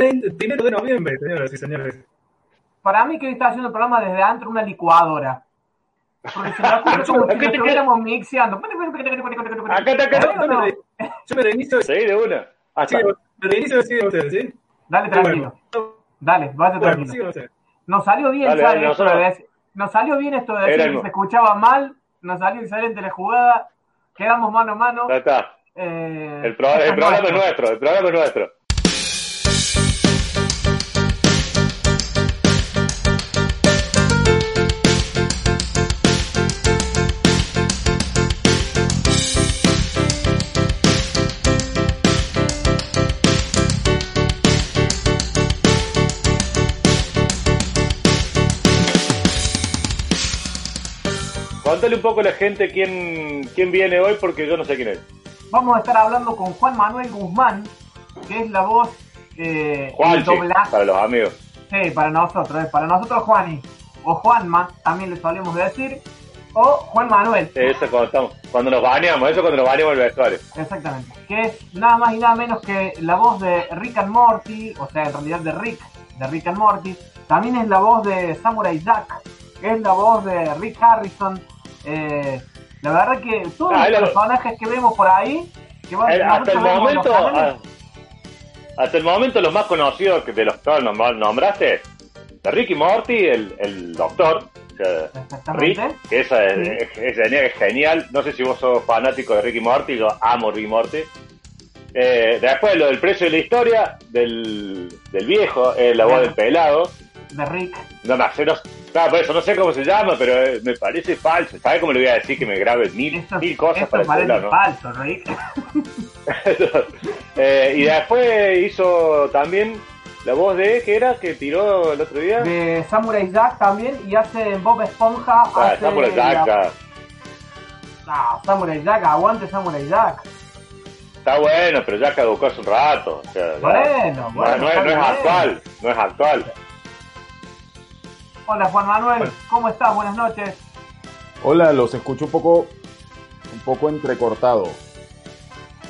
30 primero de noviembre, señoras y señores. Para mí que hoy está haciendo el programa desde adentro una licuadora. Porque se me ocurre como si estuviéramos mixeando. Acá está, acá Yo me, re- yo me reinicio, Sí, de una. Ah, sí, me reinicio y siguen ustedes, ¿sí? Dale tranquilo. Dale, vaya tranquilo. Nos salió bien, Dale, esto de decir- nos salió bien esto de decir que se escuchaba mal, nos salió excelente la jugada, quedamos mano a mano. Ya está. eh, El, programa es nuestro, el programa es nuestro. Contale un poco a la gente quién, quién viene hoy, porque yo no sé quién es. Vamos a estar hablando con Juan Manuel Guzmán, que es la voz eh, Juanchi, doblaje. para los amigos. Sí, para nosotros, eh, para nosotros Juani, o Juanma, también le solemos decir, o Juan Manuel, Eso cuando, estamos, cuando nos bañamos, eso cuando nos bañamos el vestuario. exactamente, que es nada más y nada menos que la voz de Rick and Morty, o sea, en realidad de Rick, de Rick and Morty, también es la voz de Samurai Jack, que es la voz de Rick Harrison, eh, la verdad que todos Ah, los personajes que vemos por ahí, que van- Eh, hasta el momento, ah, hasta el momento los más conocidos que de los que nom- nombraste, Ricky Morty, el, el doctor, Rick, que esa es, Sí. es- es genial. No sé si vos sos fanático de Ricky Morty, yo amo Ricky Morty. Eh, después lo del precio de la historia, del, del viejo, eh, la voz del pelado. De Rick. No, no, claro, por eso no sé cómo se llama, pero eh, me parece falso. ¿Sabes cómo le voy a decir que me grabe mil, Esto, mil cosas para el no? falso, Rick. Eh, y después hizo también la voz de, ¿qué era? Que tiró el otro día. de Samurai Jack también y hace Bob Esponja. Ah, hace Samurai Jack, la- ah. No, Samurai Jack, aguante Samurai Jack. Está bueno, pero ya caducó hace un rato. o sea, ya- Bueno, no, es, no actual, no es actual. Hola Juan Manuel, ¿cómo estás? Buenas noches. Hola, los escucho un poco, un poco entrecortado.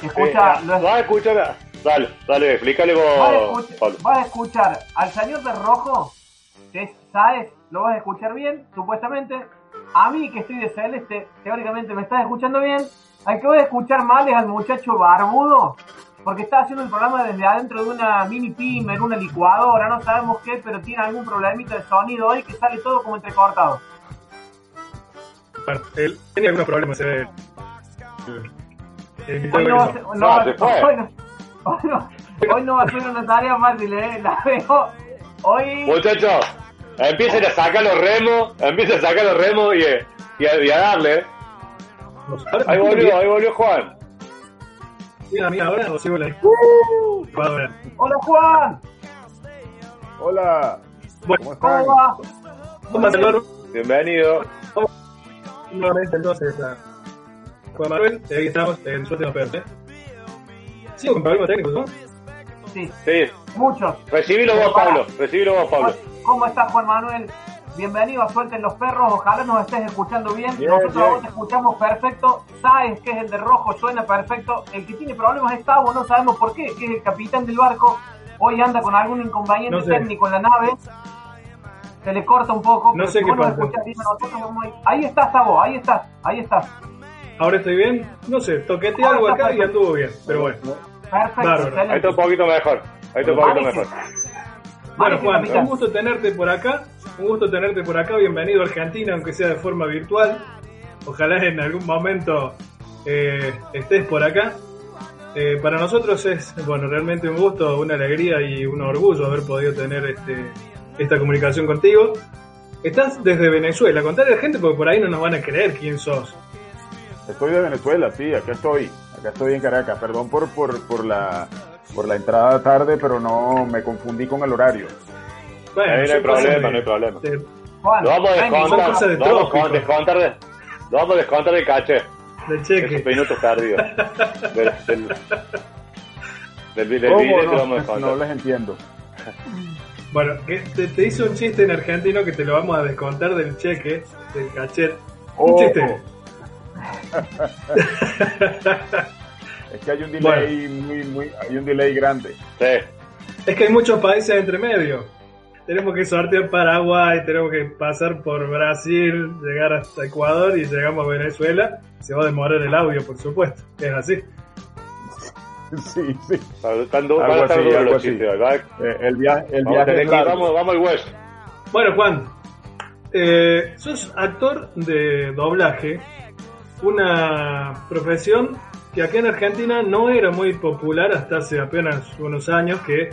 Escucha, Eh, lo- vas a escuchar. Dale, dale, explícale vas, a vos, Pablo. vas a escuchar al señor de rojo, que es Saez, lo vas a escuchar bien, supuestamente. A mí, que estoy de celeste, teóricamente me estás escuchando bien. Al que voy a escuchar mal es al muchacho barbudo, porque está haciendo el programa desde adentro de una mini pimer, una licuadora, no sabemos qué, pero tiene algún problemita de sonido hoy que sale todo como entrecortado. Bueno, él tenía algunos problemas. eh, el- el invitado Hoy que no, va a hizo. ser- no No, va- se hoy no- hoy no- hoy no va a ser una tarea fácil, ¿eh? La veo. Hoy. Muchachos, empiecen a sacar los remos, empiecen a sacar los remos y, y, a, y a darle. eh. Ahí volvió, ahí volvió Juan. ¿Sí, a mí ahora o sigo la licuadora? Hola Juan, Hola, Bueno, ¿cómo están? ¿cómo va? hablar Bienvenido. nuevamente entonces a Juan Manuel. y Ahí estamos en su última parte. Sigo con problemas técnicos, ¿no? Sí, Sí, muchos. recibilo vos, Pablo. Recibilo vos, Pablo. ¿Cómo estás Juan Manuel? Bienvenido a Suelten los Perros, ojalá nos estés escuchando bien. Bien, Nosotros bien. a vos te escuchamos perfecto. Sabes que es el de rojo, suena perfecto. El que tiene problemas es Tavo, no sabemos por qué, que es el capitán del barco. Hoy anda con algún inconveniente No sé. técnico en la nave. Se le corta un poco. No sé si qué pasa. a Ahí estás, Tavo, ahí estás, ahí estás. Ahora estoy bien. No sé, toqueteé algo acá y anduvo bien. Pero bueno. Perfecto, Bárbaro. Ahí está un poquito mejor. Ahí está un poquito mejor. Bueno, Juan, un gusto tenerte por acá. Un gusto tenerte por acá. Bienvenido a Argentina, aunque sea de forma virtual. Ojalá en algún momento eh, estés por acá. Eh, para nosotros es, bueno, realmente un gusto, una alegría y un orgullo haber podido tener este, esta comunicación contigo. Estás desde Venezuela. Contale a la gente porque por ahí no nos van a creer quién sos. Estoy de Venezuela, sí, acá estoy, acá estoy en Caracas. Perdón por, por, por la por la entrada tarde, pero no me confundí con el horario. Bueno, Ahí no hay problema, de- no hay problema. de- Juan, Lo vamos a descontar, de lo vamos a trópico. descontar de, lo vamos a descontar del caché. del Esos cheque. minutos tardíos. Del, del, del, del ¿Cómo? billete No, lo vamos a no descontar. les entiendo. Bueno, que te, te hizo un chiste en argentino que te lo vamos a descontar del cheque, del cachet. Un Oh. chiste. Es que hay un delay muy, muy, hay un delay grande. Sí. Es que hay muchos países entre medio. Tenemos que sortear Paraguay, tenemos que pasar por Brasil, llegar hasta Ecuador y llegamos a Venezuela. Se va a demorar el audio, por supuesto. Es así. Sí, sí. Algo así, algo los así. Eh, el viaje, el Vamos, viaje es largo. vamos, vamos al hueso. Bueno, Juan, eh, sos actor de doblaje, una profesión que acá en Argentina no era muy popular hasta hace apenas unos años que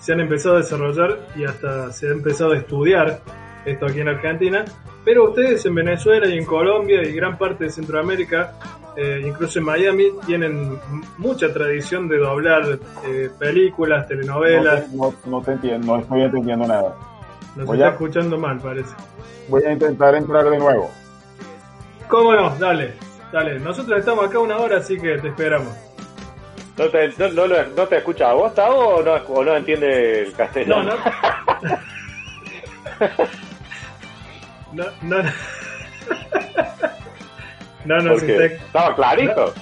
se han empezado a desarrollar y hasta se ha empezado a estudiar esto aquí en Argentina. Pero ustedes en Venezuela y en Colombia y gran parte de Centroamérica, eh, incluso en Miami, tienen mucha tradición de doblar eh, películas, No telenovelas. te, no, no te entiendo, no estoy entendiendo nada. Nos Voy está a- escuchando mal, parece. Voy a intentar entrar de nuevo. ¿Cómo no? Dale, dale. Nosotros estamos acá una hora, así que te esperamos. ¿No te, no, no, no te escucha vos, Tavo, o no, o no entiende el No, castellano? no. No, no. No nos, Porque está, estaba clarito.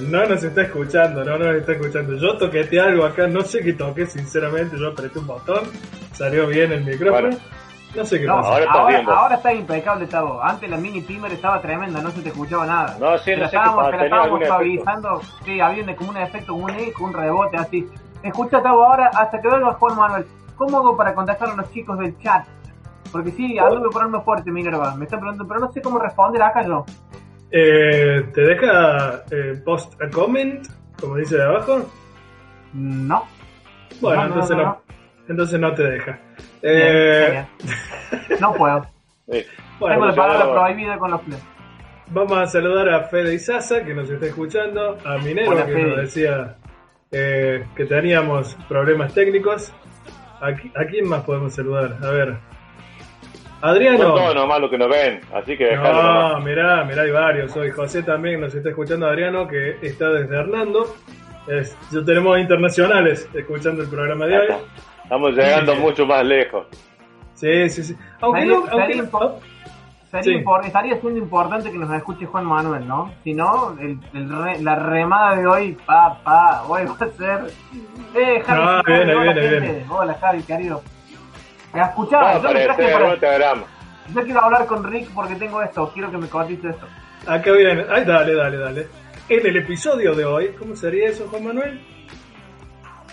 no nos está escuchando, no nos está escuchando. Yo toqueteé algo acá, no sé qué toqué, sinceramente. Yo apreté un botón, salió bien el micrófono. Bueno. No sé qué No, pasa. ahora estás ahora, viendo. ahora está impecable, Tavo. Antes la mini timer estaba tremenda, no se te escuchaba nada. No, sí, Te no la sé qué estábamos, pasa, te la estábamos algún efecto. Sí, había un- como un efecto, como un eco, un rebote así. Escucha, Tavo, ahora hasta que venga Juan Manuel. ¿Cómo hago para contactar a los chicos del chat? Porque sí, algo de ponerme fuerte, Minerva. Me están preguntando, pero no sé cómo responder acá yo. Eh, ¿Te deja eh, post a comment, como dice de abajo? No. Bueno, No, no, entonces no, no, no. Entonces no te deja. Bien, Eh. No puedo. Sí. bueno, Tengo la yo- palabra prohibida con los fles. Vamos a saludar a Fede Isaza, que nos está escuchando, a Minero, Hola, que Fede. nos decía eh, que teníamos problemas técnicos. ¿A, a quién más podemos saludar? A ver. Son Adriano. todos nomás los que nos ven, así que No, nomás. mirá, mirá, hay varios. Hoy José también nos está escuchando, Adriano, que está desde Hernando. Es- ya tenemos internacionales escuchando el programa de hoy. Estamos llegando Sí. mucho más lejos. Sí, sí, sí. Aunque Sería- no, aunque sería Sí. estaría siendo importante que nos escuche Juan Manuel, ¿no? Si no, el, el re- la remada de hoy, pa, pa, hoy va a ser... Eh, Javi, No, Javi, viene, hola, viene, gente. viene. Hola, Javi, querido. ¿Me Va escuchaba? a Yo, me traje para- yo quiero hablar con Rick porque tengo esto, quiero que me cotice esto. Acá viene. Ay, dale, dale, dale. En el episodio de hoy, ¿cómo sería eso, Juan Manuel?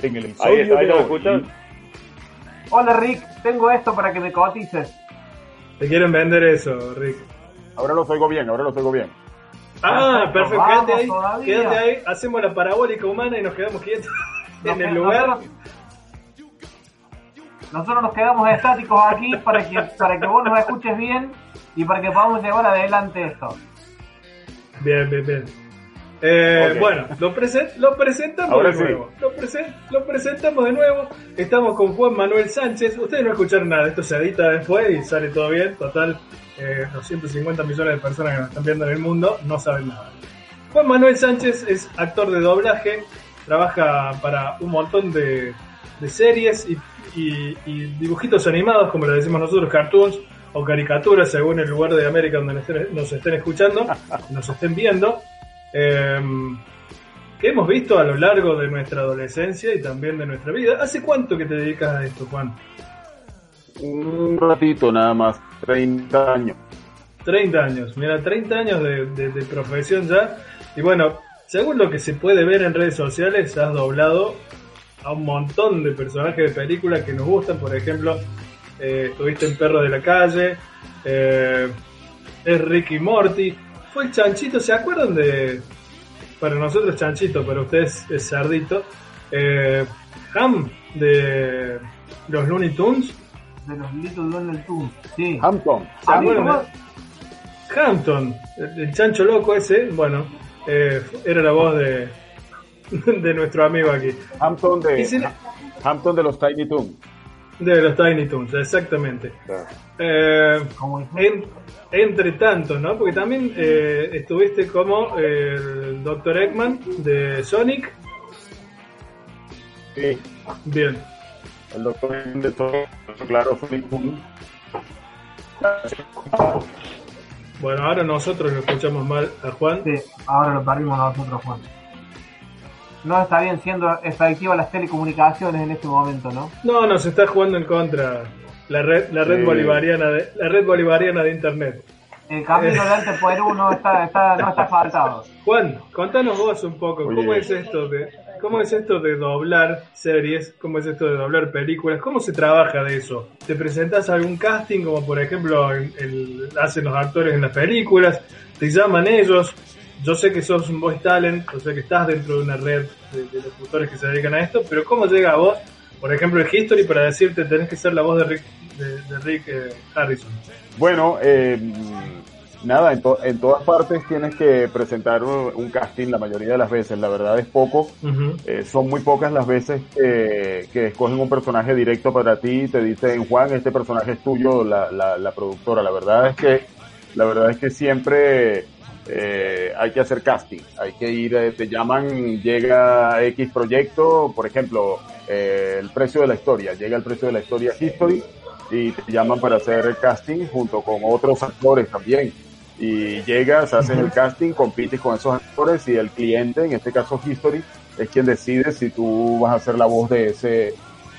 En el Ahí episodio está, ahí de lo hoy, escuchan. Hola Rick, tengo esto para que me cotices. Te quieren vender eso, Rick. Ahora los oigo bien, ahora los oigo bien. Ah, Perfecto, vamos quédate ahí, todavía. quédate ahí, hacemos la parabólica humana y nos quedamos quietos en el lugar. Nosotros, nosotros nos quedamos estáticos aquí para que, para que vos nos escuches bien y para que podamos llevar adelante esto. Bien, bien, bien. Eh. Bueno, lo, presen- lo presentamos Ahora de sí. nuevo. Lo, presen- lo presentamos de nuevo. Estamos con Juan Manuel Sánchez. Ustedes no escucharon nada, esto se edita después y sale todo bien. Total, eh, los 150 millones de personas que nos están viendo en el mundo no saben nada. Juan Manuel Sánchez es actor de doblaje, trabaja para un montón de, de series y, y- y dibujitos animados, como le decimos nosotros, cartoons o caricaturas, según el lugar de América donde nos estén escuchando, nos estén viendo, eh, que hemos visto a lo largo de nuestra adolescencia y también de nuestra vida. ¿Hace cuánto que te dedicas a esto, Juan? Un ratito nada más, 30 años. 30 años, mira, 30 años de, de- de profesión ya. Y bueno, según lo que se puede ver en redes sociales, has doblado a un montón de personajes de películas que nos gustan. Por ejemplo, eh, estuviste en Perro de la Calle, eh, es Ricky Morty, fue Chanchito. ¿Se acuerdan de.? Para nosotros Chanchito, para ustedes es Cerdito. Eh, Ham de los Looney Tunes. De los Little Looney Tunes. Sí. Hampton. ¿Se A mí acuerdan? Hampton, el, el chancho loco ese, bueno, eh, era la voz de, de nuestro amigo aquí. Hampton de, Y si le- Hampton de los Tiny Toons. De los Tiny Toons, exactamente. Claro. Eh, en- entre tantos, ¿no? Porque también eh, estuviste como eh, el Dr. Eggman de Sonic. Sí, Bien. el doctor de todo, claro, Sonic. Bueno, ahora nosotros lo escuchamos mal a Juan. sí, ahora lo perdimos nosotros, Juan. No estarían siendo efectivas las telecomunicaciones en este momento, ¿no? No, nos está jugando en contra la red, la red Sí. bolivariana de, la red bolivariana de internet. El camino de Alto Perú no está, está, no está faltado. Juan, contanos vos un poco, Oye. ¿cómo es esto de cómo es esto de doblar series? ¿Cómo es esto de doblar películas? ¿Cómo se trabaja de eso? ¿Te presentas a algún casting como por ejemplo el, el- hacen los actores en las películas? ¿Te llaman ellos? Yo sé que sos un voice talent, yo sé que estás dentro de una red de, de locutores que se dedican a esto, pero ¿cómo llega a vos, por ejemplo, el History para decirte tenés que ser la voz de Rick, de, de Rick eh, Harrison? Bueno, eh, nada, en, to- en todas partes tienes que presentar un, casting la mayoría de las veces. La verdad es poco. Eh, son muy pocas las veces que, que escogen un personaje directo para ti y te dicen, Juan, este personaje es tuyo, la, la, la productora. La verdad es que, la verdad es que siempre eh, hay que hacer casting. Hay que ir, eh, te llaman, llega X proyecto, por ejemplo, eh, el precio de la historia. Llega el precio de la historia History y te llaman para hacer el casting junto con otros actores también. Y llegas, haces el casting, compites con esos actores y el cliente, en este caso History, es quien decide si tú vas a ser la voz de ese,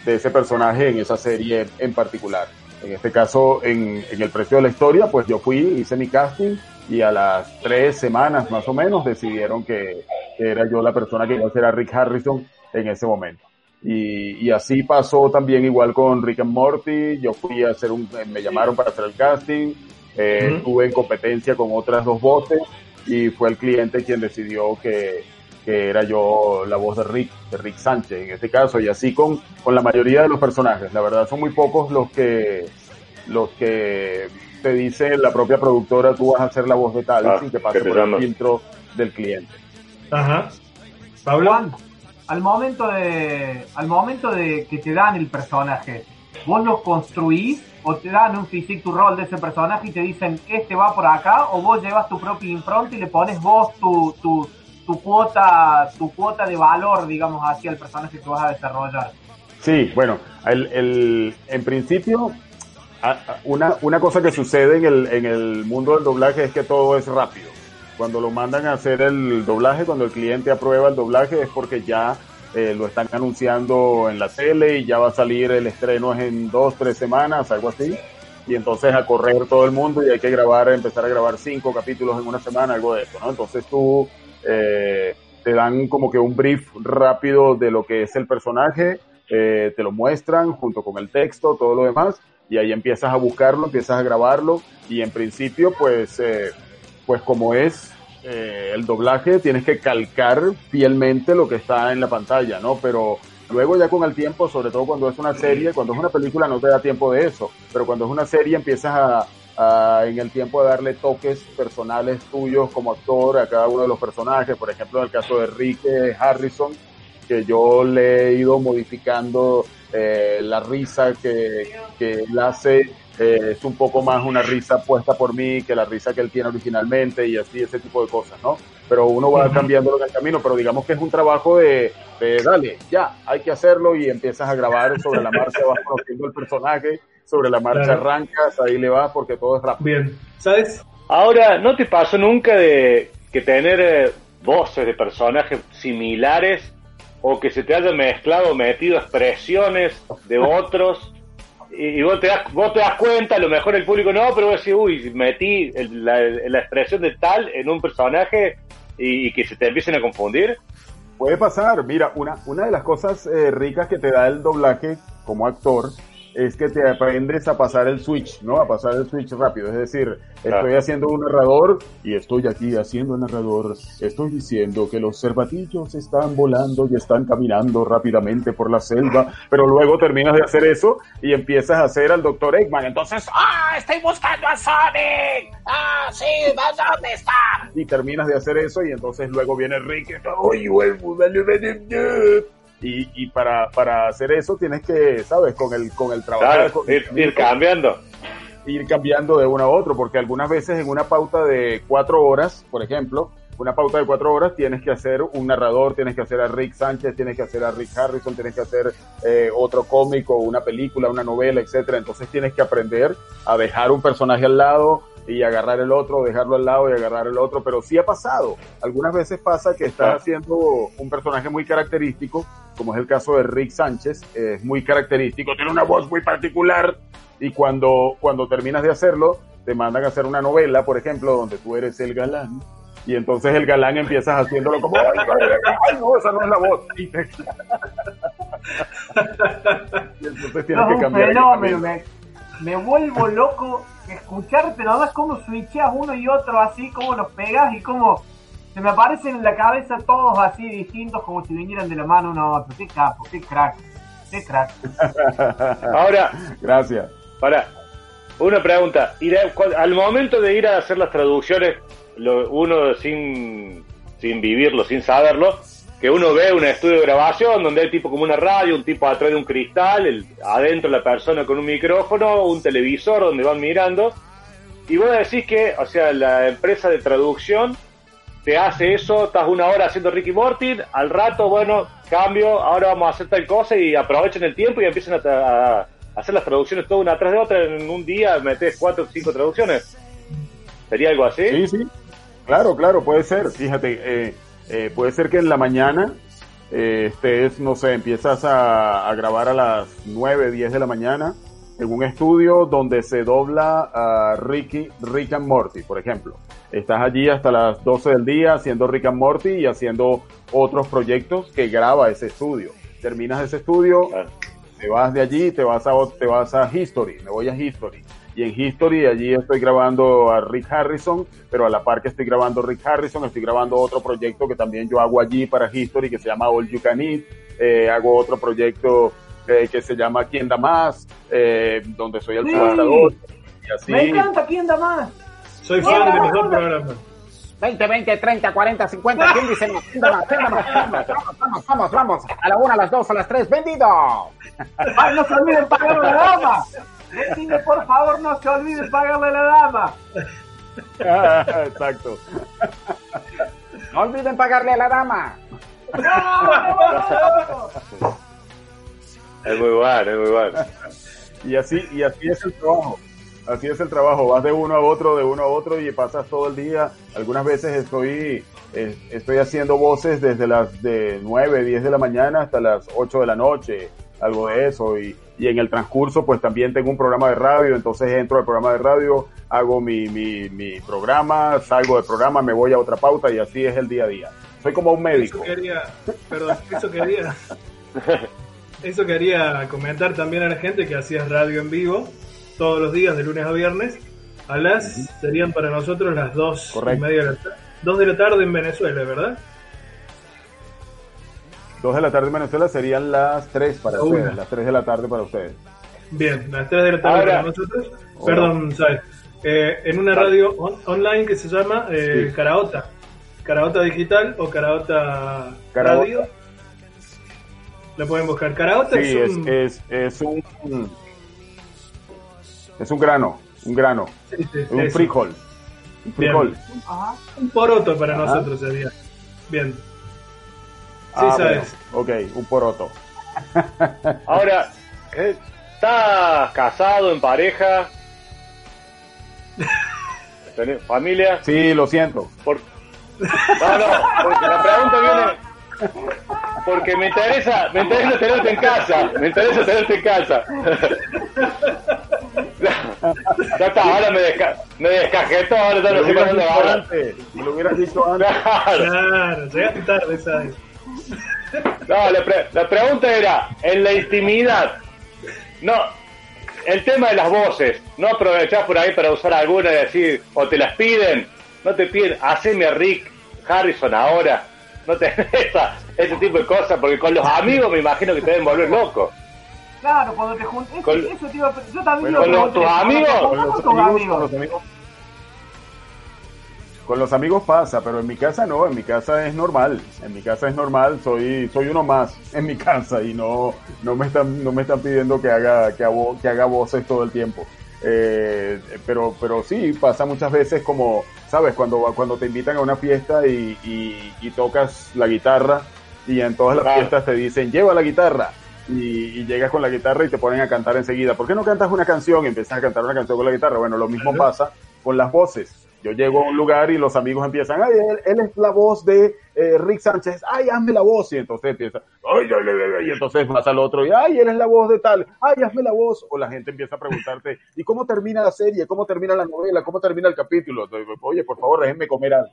de ese personaje en esa serie en particular. En este caso, en, en el precio de la historia, pues yo fui, hice mi casting y a las tres semanas más o menos decidieron que, era yo la persona que iba a ser a Rick Harrison en ese momento. Y, y así pasó también igual con Rick and Morty. Yo fui a hacer un, me llamaron para hacer el casting. Eh, Ujú. Estuve en competencia con otras dos voces y fue el cliente quien decidió que, que era yo la voz de Rick, de Rick Sánchez en este caso. Y así con, con la mayoría de los personajes. La verdad son muy pocos los que, los que te dice la propia productora, tú vas a ser la voz de tal Ah, sin que pase por el filtro del cliente. Ajá. Pablo. Juan, al momento de, al momento de que te dan el personaje, ¿vos lo construís o te dan un physique tu rol de ese personaje y te dicen este va por acá o vos llevas tu propia impronta y le pones vos tu, tu, tu cuota, tu cuota de valor, digamos, hacia el personaje que vas a desarrollar? Sí, bueno, el, el- en principio, una, una cosa que sucede en el, en el mundo del doblaje es que todo es rápido. Cuando lo mandan a hacer el doblaje, cuando el cliente aprueba el doblaje, es porque ya eh, lo están anunciando en la tele y ya va a salir el estreno en dos, tres semanas, algo así. Y entonces a correr todo el mundo y hay que grabar, empezar a grabar cinco capítulos en una semana, algo de eso, ¿no? Entonces tú eh, te dan como que un brief rápido de lo que es el personaje, eh, te lo muestran junto con el texto, todo lo demás, y ahí empiezas a buscarlo, empiezas a grabarlo, y en principio, pues, eh, pues como es eh, el doblaje, tienes que calcar fielmente lo que está en la pantalla, ¿no? Pero luego ya con el tiempo, sobre todo cuando es una serie, cuando es una película no te da tiempo de eso, pero cuando es una serie empiezas a, a, en el tiempo de darle toques personales tuyos como actor a cada uno de los personajes, por ejemplo en el caso de Enrique Harrison, que yo le he ido modificando eh, la risa que, que él hace, eh, es un poco más una risa puesta por mí que la risa que él tiene originalmente y así, ese tipo de cosas, ¿no? Pero uno va cambiando en el camino, pero digamos que es un trabajo de, de, dale, ya, hay que hacerlo y empiezas a grabar sobre la marcha, vas conociendo el personaje, sobre la marcha Claro. arrancas, ahí le vas porque todo es rápido. Bien. ¿Sabes? Ahora, ¿no te pasó nunca de que tener eh, voces de personajes similares o que se te hayan mezclado, metido expresiones de otros y, y vos, te das, vos te das cuenta, a lo mejor el público no, pero vos decís, uy, metí el- la, la expresión de tal en un personaje y, y que se te empiecen a confundir? Puede pasar, mira, una, una de las cosas eh, ricas que te da el doblaje como actor es que te aprendes a pasar el switch, ¿no? A pasar el switch rápido. Es decir, Claro. estoy haciendo un narrador y estoy aquí haciendo narrador. Estoy diciendo que los cervatillos están volando y están caminando rápidamente por la selva, pero luego terminas de hacer eso y empiezas a hacer al Dr. Eggman. Entonces, ¡ah! ¡Estoy buscando a Sonic! ¡Ah, sí! ¿vas ¿Dónde está? Y terminas de hacer eso y entonces luego viene Rick y está, ¡Oye, vuelvo, dale, dale, dale". Y, y para, para hacer eso tienes que, ¿sabes? Con el, con el trabajo. Claro, con- ir, ir cambiando. ir cambiando de uno a otro, porque algunas veces en una pauta de cuatro horas, por ejemplo, una pauta de cuatro horas tienes que hacer un narrador, tienes que hacer a Rick Sánchez, tienes que hacer a Rick Harrison, tienes que hacer eh, otro cómico, una película, una novela, etcétera. Entonces tienes que aprender a dejar un personaje al lado, y agarrar el otro, dejarlo al lado y agarrar el otro, pero sí ha pasado. Algunas veces pasa que estás haciendo un personaje muy característico, como es el caso de Rick Sánchez, es muy característico, tiene una voz muy particular y cuando, cuando terminas de hacerlo, te mandan a hacer una novela, por ejemplo, donde tú eres el galán y entonces el galán empiezas haciéndolo como, ay, no, esa no es la voz. Y, entonces tienes que cambiar. Fenómeno, me, me, vuelvo loco escucharte nada más cómo switcheas uno y otro así, cómo los pegas y cómo se me aparecen en la cabeza todos así distintos como si vinieran de la mano uno a otro. Qué capo, qué crack, qué crack. Ahora, gracias. Para, una pregunta. Al momento de ir a hacer las traducciones, uno sin, sin vivirlo, sin saberlo, que uno ve un estudio de grabación donde hay tipo como una radio, un tipo atrás de un cristal, el, adentro la persona con un micrófono, un televisor donde van mirando, y vos decís que, o sea, la empresa de traducción te hace eso, estás una hora haciendo Ricky Morty, al rato, bueno, cambio, ahora vamos a hacer tal cosa y aprovechen el tiempo y empiezan a, hacer las traducciones todas una atrás de otra, en un día metes cuatro o cinco traducciones. ¿Sería algo así? Sí, sí. Claro, claro, puede ser. Fíjate, eh, eh, puede ser que en la mañana eh, estés, no sé, empiezas a, grabar a las 9, 10 de la mañana en un estudio donde se dobla a Ricky, Rick and Morty, por ejemplo. Estás allí hasta las 12 del día haciendo Rick and Morty y haciendo otros proyectos que graba ese estudio. Terminas ese estudio, te vas de allí, te vas a, te vas a History, me voy a History y en History allí estoy grabando a Rick Harrison, pero a la par que estoy grabando Rick Harrison, estoy grabando otro proyecto que también yo hago allí para History que se llama All You Can Eat, eh, hago otro proyecto eh, que se llama Quién da más, eh, donde soy el presentador y así. Me encanta Quién da más. Soy fan de los dos programas. 20, 20, 30, 40, 50. ¿Quién dice no? Vamos, vamos, vamos, vamos. A la una, a las dos, a las tres. ¡Vendido! ¡Ay, no se olviden pagar la dama! Decime, por favor, no se olvide pagarle a la dama. exacto. No olviden pagarle a la dama. es muy bueno, es muy bueno. Y así, y así es el trabajo. Así es el trabajo, vas de uno a otro, de uno a otro y pasas todo el día. Algunas veces estoy, eh, estoy haciendo voces desde las de 9, 10 de la mañana hasta las 8 de la noche, algo de eso. Y, y en el transcurso pues también tengo un programa de radio, entonces entro al programa de radio, hago mi, mi, mi programa, salgo del programa, me voy a otra pauta y así es el día a día. Soy como un médico. Eso quería, perdón, eso quería, eso quería comentar también a la gente que hacías radio en vivo todos los días de lunes a viernes a las, serían para nosotros las dos y media de la, dos de la tarde en Venezuela, ¿verdad? 2 de la tarde en Venezuela serían las 3 para ustedes, las 3 de la tarde para ustedes. Bien, las 3 de la tarde para nosotros. Perdón, ¿sabes? Eh, en una radio online que se llama eh, Caraota. Caraota Digital o Caraota, Radio. Lo pueden buscar. Caraota sí, es, un... Es, es, un... Es un grano, un grano. Sí, sí, un frijol. Un frijol. Un poroto para nosotros sería. Bien. Sí, ah, sabes. ok, un poroto. Ahora, ¿estás casado, en pareja? ¿Familia? Sí, lo siento. Por... No, no, porque la pregunta viene... Porque me interesa, me interesa tenerte en casa, me interesa tenerte en casa. ya está, ahora me, desca me descajetó, ahora ya no ahora. Lo hubieras dicho antes. Claro, claro llegaste tarde, ¿sabes? No, la, pregunta era, en la intimidad, no, el tema de las voces, no aprovechás por ahí para usar alguna y decir, o te las piden, no te piden, haceme a Rick Harrison ahora, no te esa, ese tipo de cosas, porque con los amigos me imagino que te deben volver loco. Claro, cuando te juntas, con, eso, yo también con los, tus amigos, con los amigos con los amigos pasa, pero en mi casa no, en mi casa es normal, en mi casa es normal, soy soy uno más en mi casa y no no me están no me están pidiendo que haga que, hago, que haga voces todo el tiempo. Eh, pero pero sí pasa muchas veces como sabes cuando cuando te invitan a una fiesta y, y, tocas la guitarra y en todas las fiestas te dicen lleva la guitarra y, llegas con la guitarra y te ponen a cantar enseguida. ¿Por qué no cantas una canción y empiezas a cantar una canción con la guitarra? Bueno, lo mismo pasa con las voces. Yo llego a un lugar y los amigos empiezan, ay, él, es la voz de eh, Rick Sánchez, ay, hazme la voz. Y entonces empieza, ay, ay, ay, y entonces vas al otro y, ay, él es la voz de tal, ay, hazme la voz. O la gente empieza a preguntarte, ¿y cómo termina la serie? ¿Cómo termina la novela? ¿Cómo termina el capítulo? Oye, por favor, déjenme comer algo.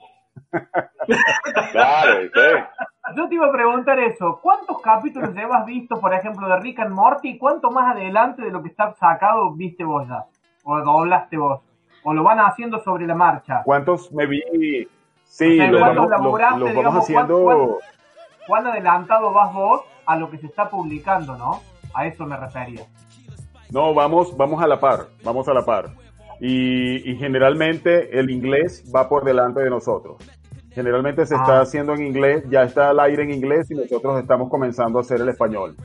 claro, Yo te iba a preguntar eso. ¿Cuántos capítulos llevas visto, por ejemplo, de Rick and Morty? ¿Cuánto más adelante de lo que está sacado viste vos ya? ¿O doblaste vos? O lo van haciendo sobre la marcha. ¿Cuántos me vi? Sí, lo, vamos, haciendo. ¿cuán, adelantado vas vos a lo que se está publicando, no? A eso me refería. No, vamos, vamos a la par, vamos a la par. Y, generalmente el inglés va por delante de nosotros. Generalmente se está ah. haciendo en inglés, ya está al aire en inglés y nosotros estamos comenzando a hacer el español.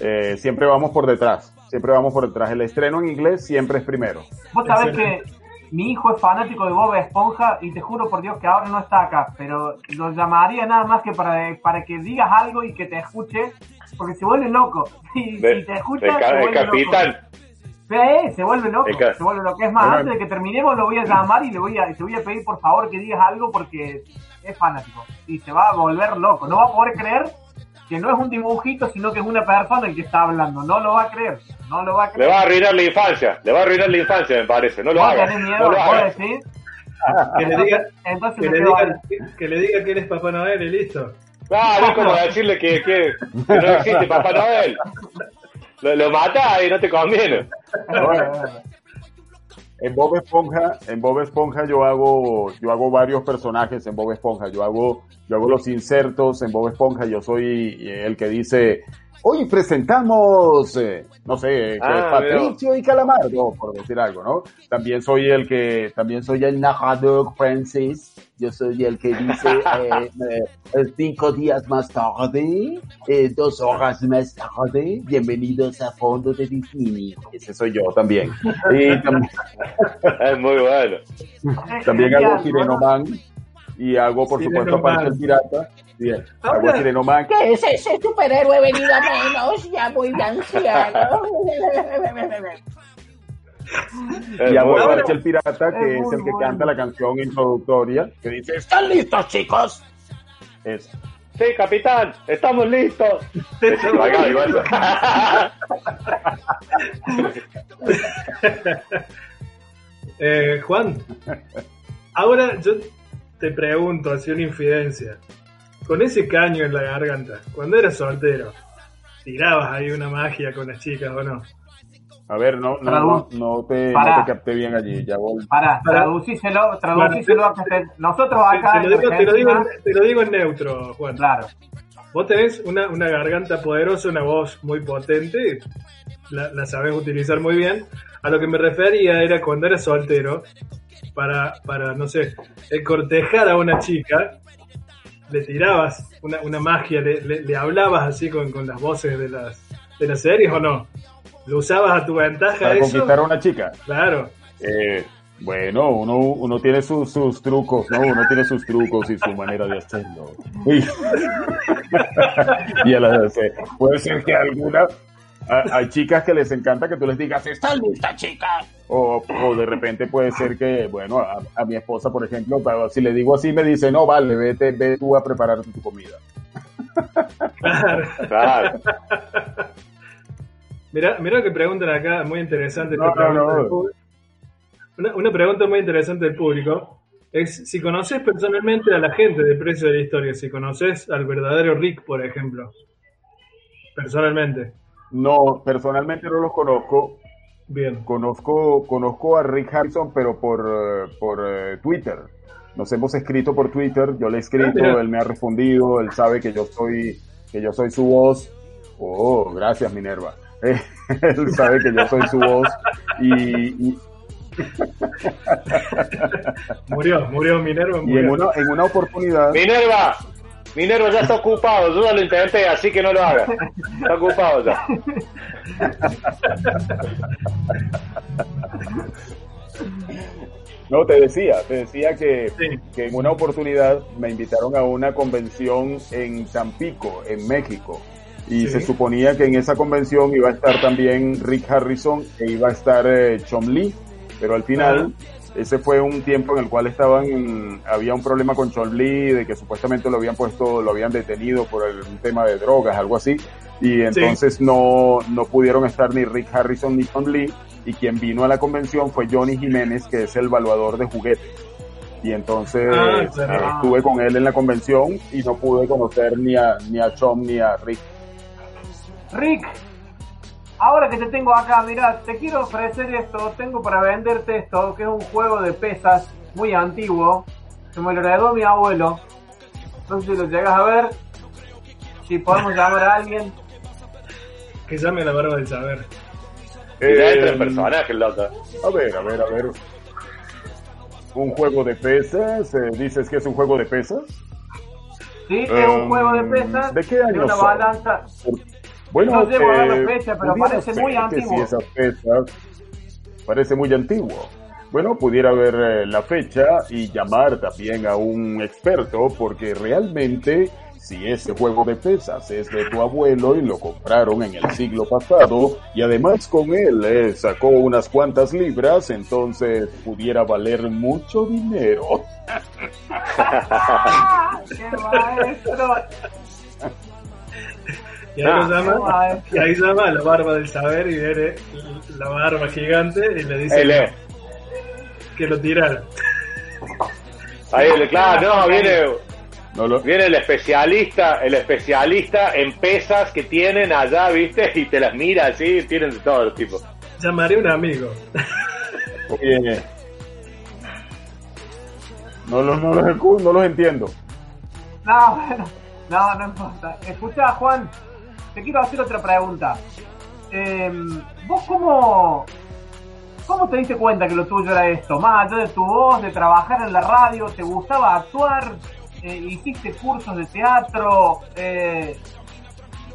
Eh, siempre vamos por detrás, siempre vamos por detrás. El estreno en inglés siempre es primero. Vos sabés que mi hijo es fanático de Bob Esponja y te juro por Dios que ahora no está acá, pero lo llamaría nada más que para, para que digas algo y que te escuche, porque se vuelve loco. Y, te escucha, se vuelve capitán. Loco. Sí, se vuelve loco, se vuelve loco. Es más, antes de que terminemos lo voy a llamar y le voy a, te voy a pedir por favor que digas algo porque es fanático y se va a volver loco. No va a poder creer que no es un dibujito, sino que es una persona el que está hablando. No lo va a creer. No lo va a creer. Le va a arruinar la infancia. Le va a arruinar la infancia, me parece. No lo haga. Miedo, no lo haga. Decir? Que le diga, Entonces que, le diga, que, le diga que eres Papá Noel y listo. Claro, es como decirle que, que, que no existe Papá Noel. Lo, lo mata y no te conviene. En Bob Esponja, en Bob Esponja yo hago, yo hago varios personajes en Bob Esponja. Yo hago, yo hago los insertos en Bob Esponja. Yo soy el que dice, Hoy presentamos, eh, no sé, eh, ah, Patricio y Calamardo, por decir algo, ¿no? También soy el que, también soy el narrador Francis. Yo soy el que dice eh, cinco días más tarde, dos horas más tarde, bienvenidos a Fondo de Disney. Ese soy yo también. Y también es muy bueno. También hago Sirenoman y hago, por supuesto, Pancho el Pirata Bien. ¿Qué es ese superhéroe venido a menos? Ya muy anciano. y a el Pirata, que es, el que canta la canción introductoria, que dice, ¿están listos, chicos? Es. Sí, capitán, estamos listos. eh, Juan, ahora yo te pregunto, así una infidencia con ese caño en la garganta, cuando eras soltero, tirabas ahí una magia con las chicas o no? A ver, no, no, no, te, no te capté bien allí. Ya voy. Para, traducíselo, traducíselo a que nosotros acá. Te, lo digo, te, lo digo en, te, lo digo en, neutro, Juan. Claro. Vos tenés una, una garganta poderosa, una voz muy potente, la, la sabés utilizar muy bien. A lo que me refería era cuando eras soltero, para, para no sé, cortejar a una chica, le tirabas una, una magia, le, le, hablabas así con, con, las voces de las, de las series o no? ¿Lo usabas a tu ventaja Para conquistar a una chica. Claro. Eh, bueno, uno, uno tiene sus, sus trucos, ¿no? Uno tiene sus trucos y su manera de hacerlo. Y, y a la, puede ser que alguna hay chicas que les encanta que tú les digas, ¿está lista, chica? O, o de repente puede ser que, bueno, a, mi esposa, por ejemplo, si le digo así, me dice, no, vale, vete, ve tú a preparar tu comida. Claro. mira, mira que preguntan acá, muy interesante. No, Una, una pregunta muy interesante del público es si conoces personalmente a la gente de Precio de la Historia, si conoces al verdadero Rick, por ejemplo, personalmente. No, personalmente no los conozco. Bien. Conozco, conozco a Rick Harrison, pero por, eh, por eh, Twitter. Nos hemos escrito por Twitter, yo le he escrito, ah, él me ha respondido, él sabe que yo soy, que yo soy su voz. Oh, gracias Minerva. él sabe que yo soy su voz y, murió, murió Minerva. Y en una, en una oportunidad. Minerva, Minero ya está ocupado, yo lo intenté, así que no lo haga. Está ocupado ya. No, te decía, te decía que, que, en una oportunidad me invitaron a una convención en Tampico, en México. Y se suponía que en esa convención iba a estar también Rick Harrison e iba a estar eh, Chom Lee, pero al final ese fue un tiempo en el cual estaban, había un problema con Chomli, de que supuestamente lo habían puesto, lo habían detenido por el, un tema de drogas, algo así, y entonces no, no pudieron estar ni Rick Harrison ni Tom Lee, y quien vino a la convención fue Johnny Jiménez, que es el evaluador de juguetes. Y entonces Ah, eh, estuve con él en la convención y no pude conocer ni a, ni a Chom ni a Rick. Rick, ahora que te tengo acá, mira, te quiero ofrecer esto, tengo para venderte esto, que es un juego de pesas muy antiguo, que me lo heredó mi abuelo. No sé si lo llegas a ver, si podemos llamar a alguien. Que llame a la barba del saber. Ya entra Eh, el personaje, loco. A ver, a ver, a ver. Un juego de pesas, eh, dices que es un juego de pesas. Sí, es un Um, juego de pesas, ¿de qué año una son? balanza. Bueno, No a la eh, fecha, pero parece muy antiguo. si esas pesas parece muy antiguo. Bueno, pudiera ver eh, la fecha y llamar también a un experto porque realmente si ese juego de pesas es de tu abuelo y lo compraron en el siglo pasado y además con él eh, sacó unas cuantas libras, entonces pudiera valer mucho dinero. ¡Ah, ¡Qué maestro! Y ahí, Ah. lo llama, Maestro. y ahí llama a la barba del saber y viene la barba gigante y le dice que lo tirara. Ahí, el- claro, no, viene, No lo, viene el especialista, el especialista en pesas que tienen allá, ¿viste? Y te las mira así, tienen de todo tipo. Llamaré a un amigo. oye, no los, no los, no los entiendo. No, bueno, no, no importa. Escucha, Juan, te quiero hacer otra pregunta. Eh, ¿Vos cómo, cómo te diste cuenta que lo tuyo era esto? Más allá de tu voz, de trabajar en la radio, ¿te gustaba actuar? Eh, ¿Hiciste cursos de teatro? Eh,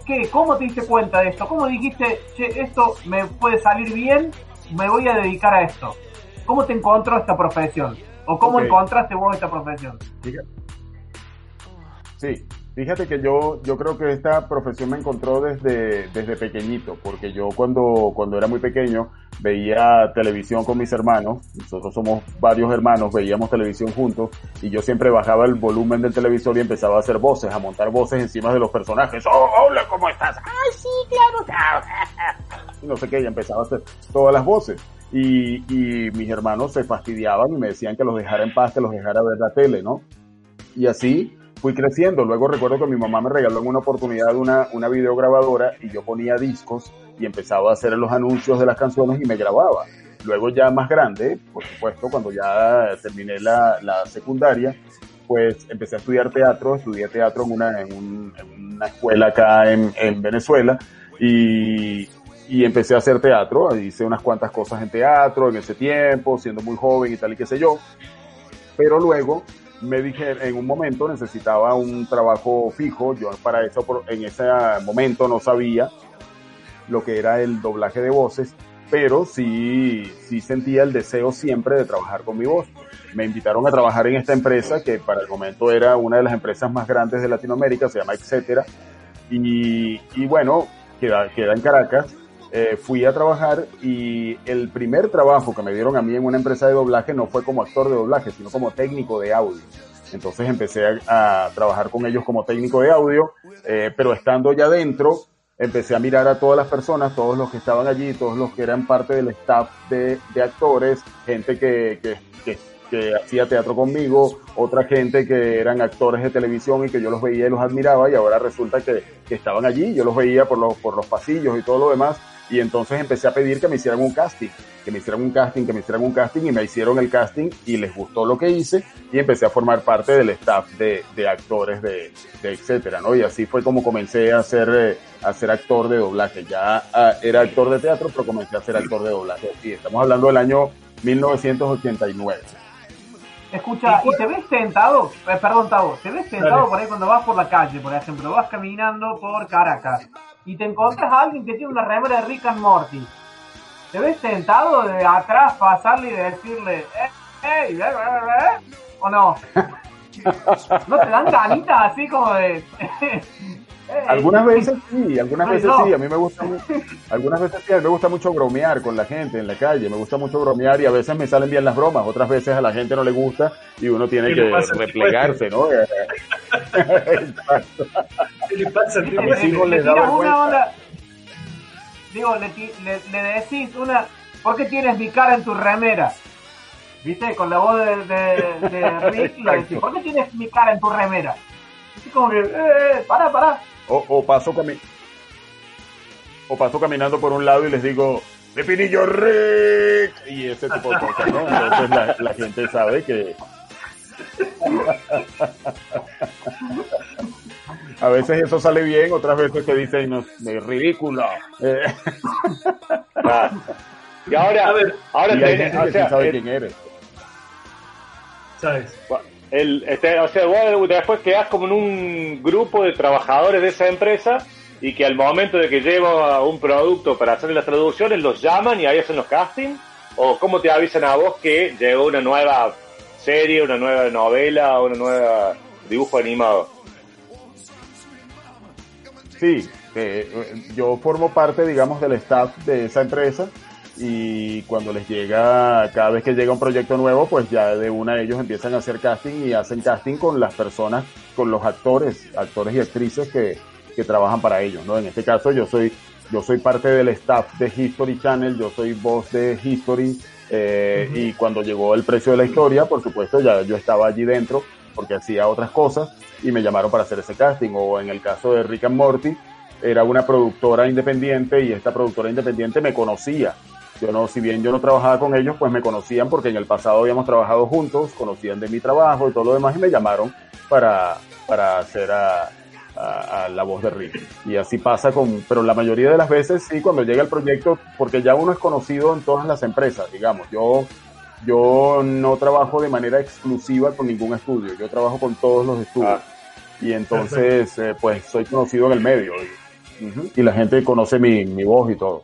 ¿Qué? ¿Cómo te diste cuenta de esto? ¿Cómo dijiste, che, esto me puede salir bien, me voy a dedicar a esto? ¿Cómo te encontró esta profesión? ¿O cómo encontraste vos esta profesión? Sí, fíjate que yo, yo creo que esta profesión me encontró desde, desde pequeñito, porque yo cuando, cuando era muy pequeño veía televisión con mis hermanos, nosotros somos varios hermanos, veíamos televisión juntos, y yo siempre bajaba el volumen del televisor y empezaba a hacer voces, a montar voces encima de los personajes. ¡Oh, hola, ¿cómo estás? ¡Ay, sí, claro! claro". Y no sé qué, y empezaba a hacer todas las voces. Y, y mis hermanos se fastidiaban y me decían que los dejara en paz, que los dejara ver la tele, ¿no? Y así fui creciendo. Luego recuerdo que mi mamá me regaló en una oportunidad una, una videograbadora y yo ponía discos y empezaba a hacer los anuncios de las canciones y me grababa. Luego ya más grande, por supuesto, cuando ya terminé la, la secundaria, pues empecé a estudiar teatro, estudié teatro en una, en un- en una escuela acá en, en Venezuela y, y empecé a hacer teatro, hice unas cuantas cosas en teatro en ese tiempo, siendo muy joven y tal y qué sé yo, pero luego me dije, en un momento necesitaba un trabajo fijo, yo para eso, en ese momento no sabía lo que era el doblaje de voces, pero sí, sí sentía el deseo siempre de trabajar con mi voz. Me invitaron a trabajar en esta empresa, que para el momento era una de las empresas más grandes de Latinoamérica, se llama Etcétera, y, y bueno, queda, queda en Caracas. Eh, fui a trabajar y el primer trabajo que me dieron a mí en una empresa de doblaje no fue como actor de doblaje, sino como técnico de audio. Entonces empecé a, a trabajar con ellos como técnico de audio, eh, pero estando ya dentro, empecé a mirar a todas las personas, todos los que estaban allí, todos los que eran parte del staff de, de actores, gente que, que, que, que hacía teatro conmigo, otra gente que eran actores de televisión y que yo los veía y los admiraba y ahora resulta que, que estaban allí, yo los veía por los, por los pasillos y todo lo demás y entonces empecé a pedir que me hicieran un casting, que me hicieran un casting, que me hicieran un casting y me hicieron el casting y les gustó lo que hice y empecé a formar parte del staff de, de actores de, de etcétera, ¿no? Y así fue como comencé a ser, eh, a ser actor de doblaje. Ya ah, era actor de teatro, pero comencé a ser actor de doblaje. Y estamos hablando del año 1989. Escucha, ¿y te ves tentado? Eh, perdón, Tavo, ¿te ves tentado Dale. por ahí cuando vas por la calle, por ejemplo? Vas caminando por Caracas y te encuentras a alguien que tiene una remera de Rick and Morty. ¿Te ves tentado de atrás pasarle y decirle, eh, hey, eh, eh, eh"? ¿O no? ¿No te dan ganitas así como de, Algunas veces sí, algunas Ay, veces no. sí, a mí me gusta algunas veces sí, a mí me gusta mucho bromear con la gente en la calle, me gusta mucho bromear y a veces me salen bien las bromas, otras veces a la gente no le gusta y uno tiene ¿Qué que replegarse, ¿no? Exacto. ¿Qué le pasa al Le- tipo mis le- ese? hijos le les da tiras vergüenza. una onda. Digo, le, le, le decís una. ¿Por qué tienes mi cara en tu remera? ¿Viste? Con la voz de, de, de Rick le decís, Exacto. ¿por qué tienes mi cara en tu remera? Así como que, eh, eh, pará, pará. O, o paso cami- o paso caminando por un lado y les digo, Pepinillo Rick y ese tipo de cosas, ¿no? Entonces la, la gente sabe que a veces eso sale bien, otras veces te dicen, no, es ridículo. Eh, Ah. Y ahora, A ver, ahora y hay tenés- gente o que sea, sí sabe el- quién eres. ¿Sabes? El, este, o sea, vos después quedás como en un grupo de trabajadores de esa empresa y que al momento de que lleva un producto para hacer las traducciones los llaman y ahí hacen los castings o cómo te avisan a vos que llegó una nueva serie, una nueva novela, una nueva dibujo animado. Sí, eh, yo formo parte, digamos, del staff de esa empresa y cuando les llega, cada vez que llega un proyecto nuevo, pues ya de una ellos empiezan a hacer casting y hacen casting con las personas, con los actores, actores y actrices que, que trabajan para ellos, ¿no? En este caso yo soy, yo soy parte del staff de History Channel, yo soy voz de History eh, y cuando llegó el precio de la historia, por supuesto, ya yo estaba allí dentro porque hacía otras cosas y me llamaron para hacer ese casting. O en el caso de Rick and Morty, era una productora independiente y esta productora independiente me conocía. Yo no, si bien yo no trabajaba con ellos, pues me conocían porque en el pasado habíamos trabajado juntos, conocían de mi trabajo y todo lo demás y me llamaron para, para hacer a, a- a la voz de Rick. Y así pasa con, pero la mayoría de las veces sí, cuando llega el proyecto, porque ya uno es conocido en todas las empresas, digamos. Yo, yo no trabajo de manera exclusiva con ningún estudio, yo trabajo con todos los estudios. Y entonces, eh, pues soy conocido en el medio. Y, y la gente conoce mi, mi voz y todo.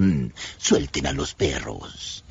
Mm, suelten a los perros.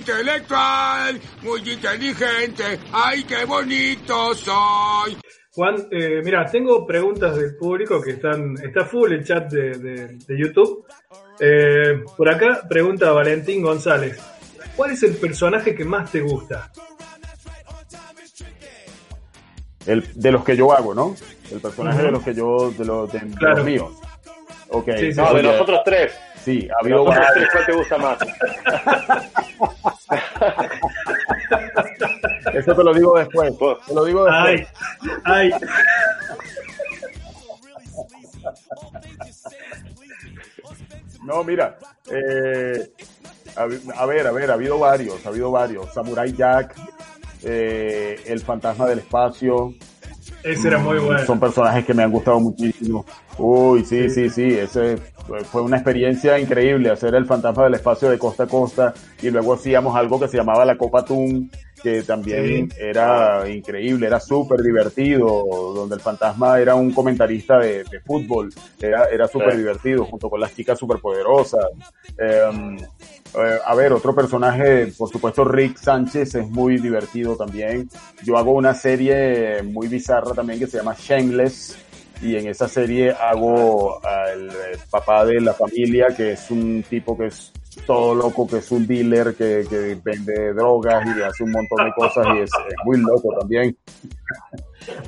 Intelectual, muy inteligente. ¡Ay, qué bonito soy! Juan, eh, mira, tengo preguntas del público que están, está full el chat de, de- de YouTube. Eh, por acá pregunta Valentín González, ¿cuál es el personaje que más te gusta? El, de los que yo hago, ¿no? El personaje de los que yo, de los, de, de Claro. los míos. Ok. Sí, sí, No, de nosotros tres. Sí, ha De habido nosotros varios. tres, ¿cuál te gusta más? Eso te lo digo después. Vos. Te lo digo después. Ay, ay, No, mira, eh, a, a ver, a ver, ha habido varios, ha habido varios. Samurai Jack, eh, El Fantasma del Espacio, ese era muy bueno. son personajes que me han gustado muchísimo. Uy, sí, sí, sí, ese fue una experiencia increíble hacer El Fantasma del Espacio de costa a costa y luego hacíamos algo que se llamaba la Copa Tun, que también Sí. era increíble, era súper divertido, donde el fantasma era un comentarista de, de fútbol, era, era súper Sí. divertido, junto con las chicas superpoderosas. Eh, eh, a ver, otro personaje, por supuesto, Rick Sánchez es muy divertido también. Yo hago una serie muy bizarra también que se llama Shameless y en esa serie hago al eh, papá de la familia, que es un tipo que es todo loco, que es un dealer, que, que vende drogas y hace un montón de cosas y es, es muy loco también.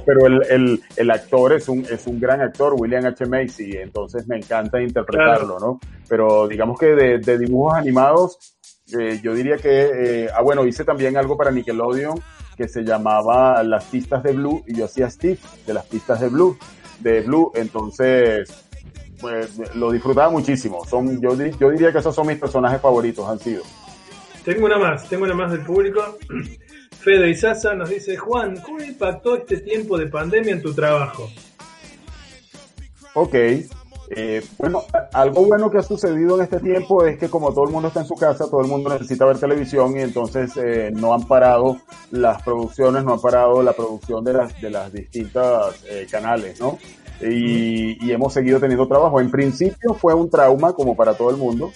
Pero el, el, el actor es un, es un gran actor, William H. Macy, entonces me encanta interpretarlo, ¿no? Pero digamos que de, de dibujos animados, eh, yo diría que, eh, ah bueno, hice también algo para Nickelodeon que se llamaba Las pistas de Blue y yo hacía Steve de las pistas de Blue, de Blue, entonces pues, lo disfrutaba muchísimo. Son, yo, yo diría que esos son mis personajes favoritos, han sido. Tengo una más, tengo una más del público. Fede Isaza nos dice, Juan, ¿cómo impactó este tiempo de pandemia en tu trabajo? Ok. Eh, bueno, algo bueno que ha sucedido en este tiempo es que como todo el mundo está en su casa, todo el mundo necesita ver televisión y entonces eh, no han parado las producciones, no han parado la producción de las, de las distintas eh, canales, ¿no? Y, y hemos seguido teniendo trabajo. En principio fue un trauma como para todo el mundo.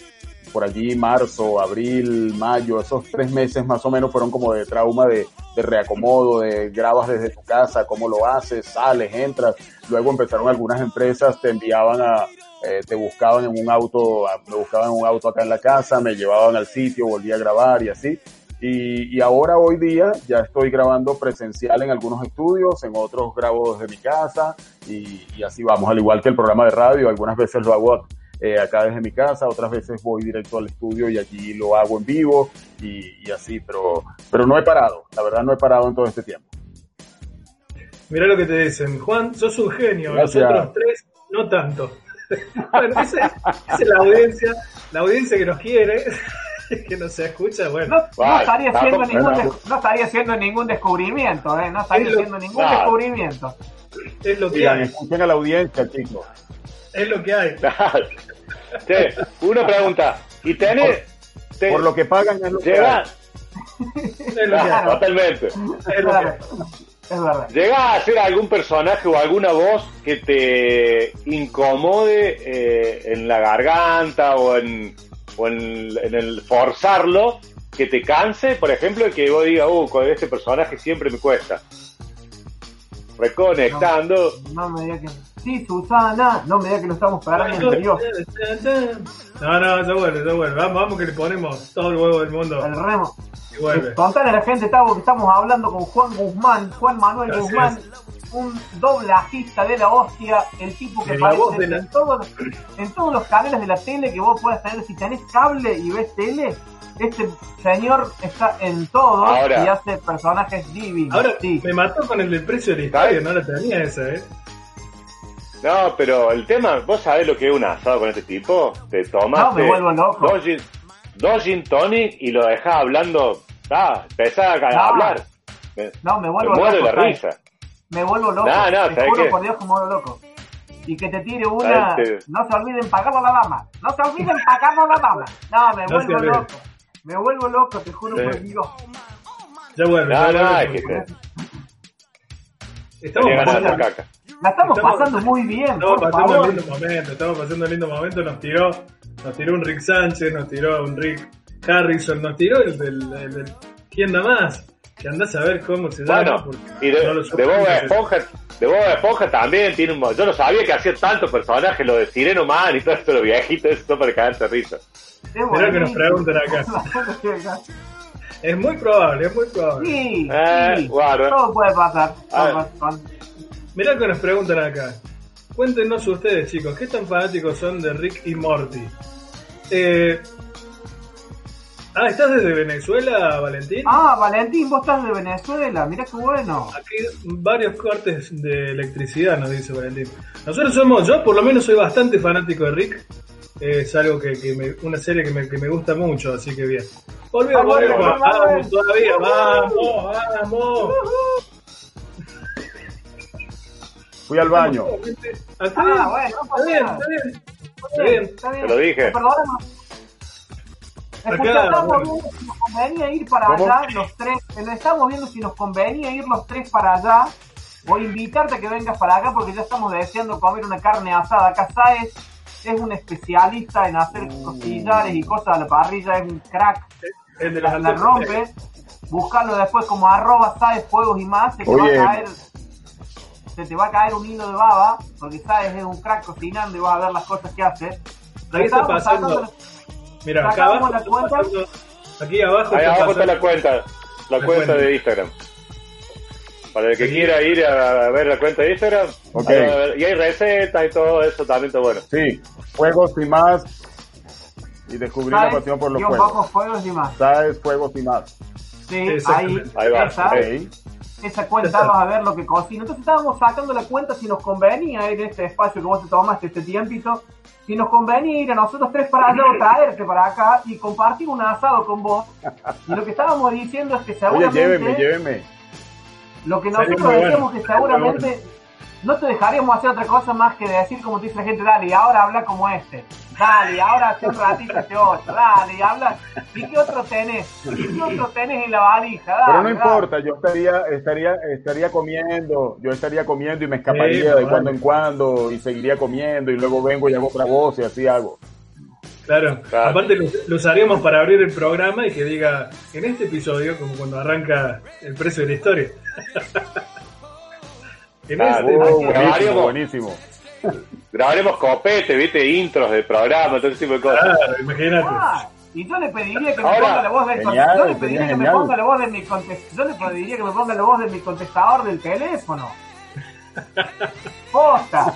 Por allí marzo, abril, mayo, esos tres meses más o menos fueron como de trauma de, de reacomodo, de grabas desde tu casa, cómo lo haces, sales, entras. Luego empezaron algunas empresas, te enviaban a, eh, te buscaban en un auto, me buscaban en un auto acá en la casa, me llevaban al sitio, volví a grabar y así. Y, y ahora hoy día ya estoy grabando presencial en algunos estudios, en otros grabo desde mi casa y, y así vamos, al igual que el programa de radio, algunas veces lo hago eh, acá desde mi casa, otras veces voy directo al estudio y allí lo hago en vivo y, y así, pero, pero no he parado, la verdad no he parado en todo este tiempo. Mirá lo que te dicen, Juan, sos un genio, Gracias. nosotros tres no tanto. bueno, esa, esa es la audiencia, la audiencia que nos quiere, que nos escucha, bueno. No, no estaría haciendo ningún bueno. no estaría haciendo ningún descubrimiento, ¿eh? No estaría Es lo- haciendo ningún descubrimiento. Es lo que hay, escuchen a la audiencia, chicos. Es lo que hay. Che, una pregunta. ¿Y tenés? te- Por lo que pagan es lo que hay. Ah, hay. totalmente. Es lo que Claro, hay. es verdad. ¿Llegás a hacer algún personaje o alguna voz que te incomode eh, en la garganta o en, o en, en el forzarlo? Que te canse, por ejemplo, y que vos digas, uh, con este personaje siempre me cuesta. reconectando. No me diga que. Sí, Susana. No me diga que lo estamos parando en serio. No, no, ya vuelve, ya vuelve. Vamos, vamos que le ponemos todo el huevo del mundo El remo. y vuelve. Contale a la gente, Tavo, que estamos hablando con Juan Guzmán, Juan Manuel Guzmán, un doblajista de la hostia, el tipo que De la voz aparece la- en, todos, en todos los canales de la tele que vos puedas tener. Si tenés cable y ves tele, este señor está en todo Ahora. y hace personajes divinos. Ahora sí. me mató con el del precio de la historia, no la tenía esa, ¿eh? No, pero el tema, ¿vos sabés lo que es un asado con este tipo? Te tomas No, me vuelvo loco. dos gin, dos gin tonic y lo dejas hablando, ah, empezás a No. hablar. Me, No, me me vuelvo muero de loco. la ¿sabes? risa. Me vuelvo loco. No, no, te ¿sabes juro qué? por Dios que me vuelvo loco. Y que te tire una. Te- No se olviden pagarlo a la dama. No se olviden pagarlo a la dama. No, me No vuelvo loco. Me vuelvo loco, te juro Sí. por Dios. Ya vuelve. No, ya no, vuelve es que te Estamos tenía ganas de pasando, hacer caca. La estamos, Estamos- pasando muy bien, estamos por pasando favor. un lindo momento, estamos pasando un lindo momento, nos tiró, nos tiró un Rick Sánchez, nos tiró un Rick Harrison, nos tiró el del, el del- ¿quién da más? Que andás a ver cómo se llama. Bueno, y de, no lo de supe. Bob Esponja, de Bob Esponja también tiene un... Yo no sabía que hacía tantos personajes, lo de Sireno Man y todo esto, lo viejito, eso para cagarte de risa. Es Mirá que nos preguntan acá. Es muy probable, es muy probable. Sí, Eh, sí. Todo puede pasar. Todo Mirá que nos preguntan acá. Cuéntenos ustedes, chicos, ¿qué tan fanáticos son de Rick y Morty? Eh... Ah, ¿estás desde Venezuela, Valentín? Ah, Valentín, vos estás de Venezuela. Mirá qué bueno. Aquí varios cortes de electricidad, nos dice Valentín. Nosotros somos, yo por lo menos soy bastante fanático de Rick. Es algo que, que me, una serie que me, que me gusta mucho, así que bien. Volvió, volvió, vamos. todavía, vamos, vamos. Fui al baño. Está Ah, bien, bueno, no está bien, pasa está bien. Está bien, está bien. Te lo dije. Acá, estamos bueno. viendo si nos convenía ir para ¿Cómo? allá los tres. Estamos viendo si nos convenía ir los tres para allá. Voy a invitarte a que vengas para acá porque ya estamos deseando comer una carne asada. Acá Saez es un especialista en hacer costillares y cosas a la parrilla, es un crack. El de La, las la antorchas. rompe. Buscarlo después como arroba Saez Fuegos y más. Se Oye. va a caer se te va a caer un hilo de baba, porque sabes, es un crack cocinando y vas a ver las cosas que hace. Ahí está pasando. sacando- Mira, acá abajo la está cuenta. pasando- Aquí abajo Ahí está abajo está la cuenta, la, La cuenta cuenta. de Instagram. Para el que Sí. quiera ir a ver la cuenta de Instagram, Ok. ahí va a ver- y hay recetas y todo eso también está bueno. Sí, juegos y más. Y descubrí la pasión por los juegos. bajo fuegos y más. ¿Sabes? Juegos y más. Sí, ahí. Ahí va. Esa cuenta vas a ver lo que cocina. Entonces estábamos sacando la cuenta si nos convenía ir a este espacio que vos te tomaste este tiempito. Si nos convenía ir a nosotros tres para allá o traerte para acá y compartir un asado con vos. Y lo que estábamos diciendo es que Oye, seguramente... lléveme, lléveme. Lo que nosotros decíamos bueno. que seguramente no te dejaríamos hacer otra cosa más que decir como te dice la gente, dale, y ahora habla como este. Dale, y ahora hace un ratito este otro. Dale, y habla. ¿Y qué otro tenés? ¿Y qué otro tenés en la valija? Dale, Pero no dale. importa, yo estaría, estaría, estaría comiendo, yo estaría comiendo y me escaparía Sí, de vale. cuando en cuando y seguiría comiendo y luego vengo y hago otra voz y así hago. Claro. Claro. aparte lo, lo usaríamos para abrir el programa y que diga, en este episodio, como cuando arranca el precio de la historia. Oh, buenísimo, buenísimo. Grabaremos copete, viste, intros de programa, todo ese tipo de cosas. claro, imagínate. Ah, y yo le pediría que me ponga la voz del genial, yo le pediría que me ponga la voz de mi contes- yo le pediría que me ponga la voz de mi contestador del teléfono. Posta,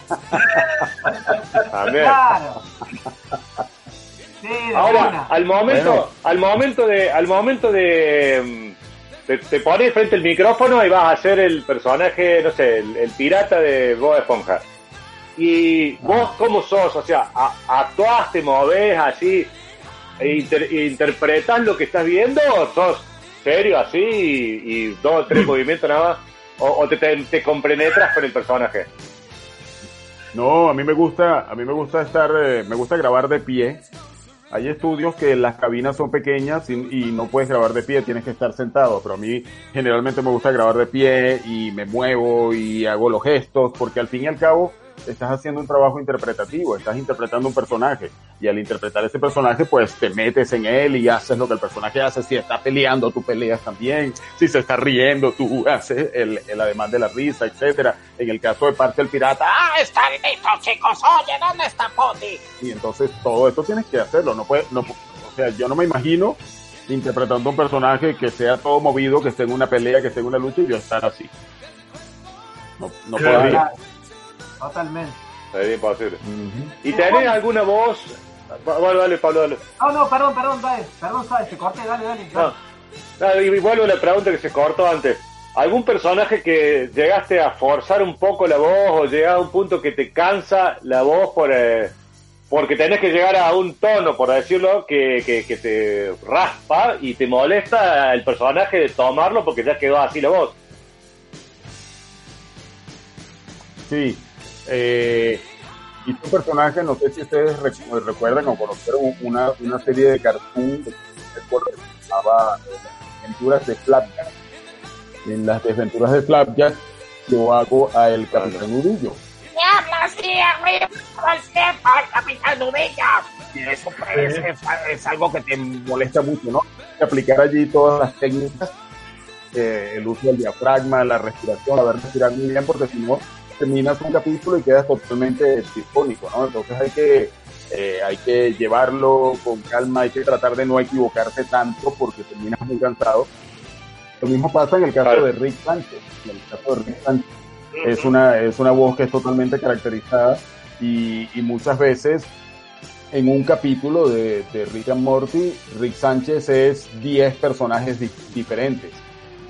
También. claro. Sí, de Ahora, una. al momento, Bueno. al momento de, al momento de, mm, te, te pones frente al micrófono y vas a hacer el personaje, no sé, el, el pirata de Bob Esponja. Y vos, ¿cómo sos? O sea, a- ¿actuás, te movés así, e inter- interpretás lo que estás viendo? ¿O sos serio así y, y dos o tres movimientos nada más? ¿O, o te, te, te compenetras con el personaje? No, a mí me gusta, a mí me gusta estar, eh, me gusta grabar de pie. Hay estudios que las cabinas son pequeñas y, no puedes grabar de pie, tienes que estar sentado, pero a mí generalmente me gusta grabar de pie y me muevo y hago los gestos, porque al fin y al cabo estás haciendo un trabajo interpretativo, estás interpretando un personaje. Y al interpretar ese personaje, pues te metes en él y haces lo que el personaje hace. Si está peleando, tú peleas también. Si se está riendo, tú haces el, el además de la risa, etcétera. En el caso de parte del pirata, ¡ah, están listos, chicos! Oye, ¿dónde está Poti? Y entonces todo esto tienes que hacerlo. No puede, no, o sea, yo no me imagino interpretando un personaje que sea todo movido, que esté en una pelea, que esté en una lucha y yo estar así. No, no podría. Totalmente. Sería imposible. Ujú. ¿Y tenés alguna voz? Va- Vale, dale, Pablo, dale. No, no, perdón, perdón, dale. Perdón, sabes, te corté, dale, dale. No. dale. No, y vuelvo a la pregunta que se cortó antes. ¿Algún personaje que llegaste a forzar un poco la voz o llegar a un punto que te cansa la voz por eh, porque tenés que llegar a un tono, por decirlo, que, que, que te raspa y te molesta el personaje de tomarlo porque ya quedó así la voz? Sí. Eh, y tu personaje, no sé si ustedes recu- recuerdan o conocieron una, una serie de cartoon que se llamaba eh, Aventuras de Flapjack. En las desventuras de Flapjack yo hago a el Capitán Urillo. ¿Qué hablas así arriba todo el tiempo, Capitán? Y eso pues, es, es algo que te molesta mucho, ¿no? Que aplicar allí todas las técnicas, eh, el uso del diafragma, la respiración, saber respirar muy bien, porque si no, terminas un capítulo y quedas totalmente disfónico, ¿no? Entonces hay que, eh, hay que llevarlo con calma, hay que tratar de no equivocarse tanto porque terminas muy cansado. Lo mismo pasa en el caso Claro. de Rick Sánchez. En el caso de Rick Sánchez es una, es una voz que es totalmente caracterizada y, y muchas veces en un capítulo de, de Rick and Morty, Rick Sánchez es 10 personajes di- diferentes.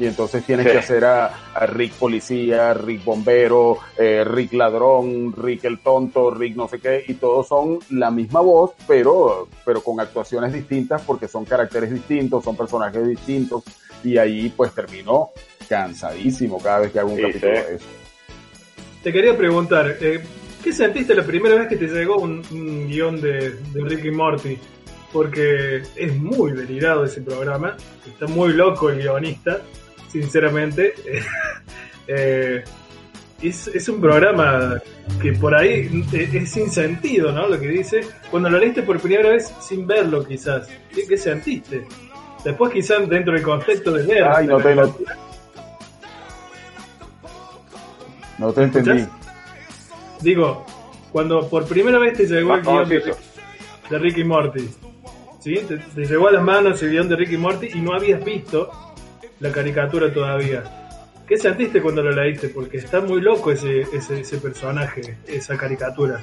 Y entonces tienes Sí. que hacer a, a Rick policía, Rick bombero, eh, Rick ladrón, Rick el tonto, Rick no sé qué, y todos son la misma voz, pero, pero con actuaciones distintas porque son caracteres distintos, son personajes distintos, y ahí pues termino cansadísimo cada vez que hago un Sí, capítulo sí. de eso. Te quería preguntar, eh, ¿qué sentiste la primera vez que te llegó un, un guion de, de Ricky Morty? Porque es muy delirado ese programa, está muy loco el guionista, sinceramente. Eh, es, es un programa que por ahí es, es sin sentido, ¿no? Lo que dice. Cuando lo leíste por primera vez sin verlo, quizás. ¿Qué, qué sentiste? Después, quizás dentro del contexto de ver. Ay, no te, no, no te entendí. Digo, cuando por primera vez te llegó el guion de Ricky Morty, ¿sí? Te, te llegó a las manos el guion de Ricky Morty y no habías visto la caricatura todavía. ¿Qué sentiste cuando lo leíste? Porque está muy loco ese, ese, ese personaje, esa caricatura.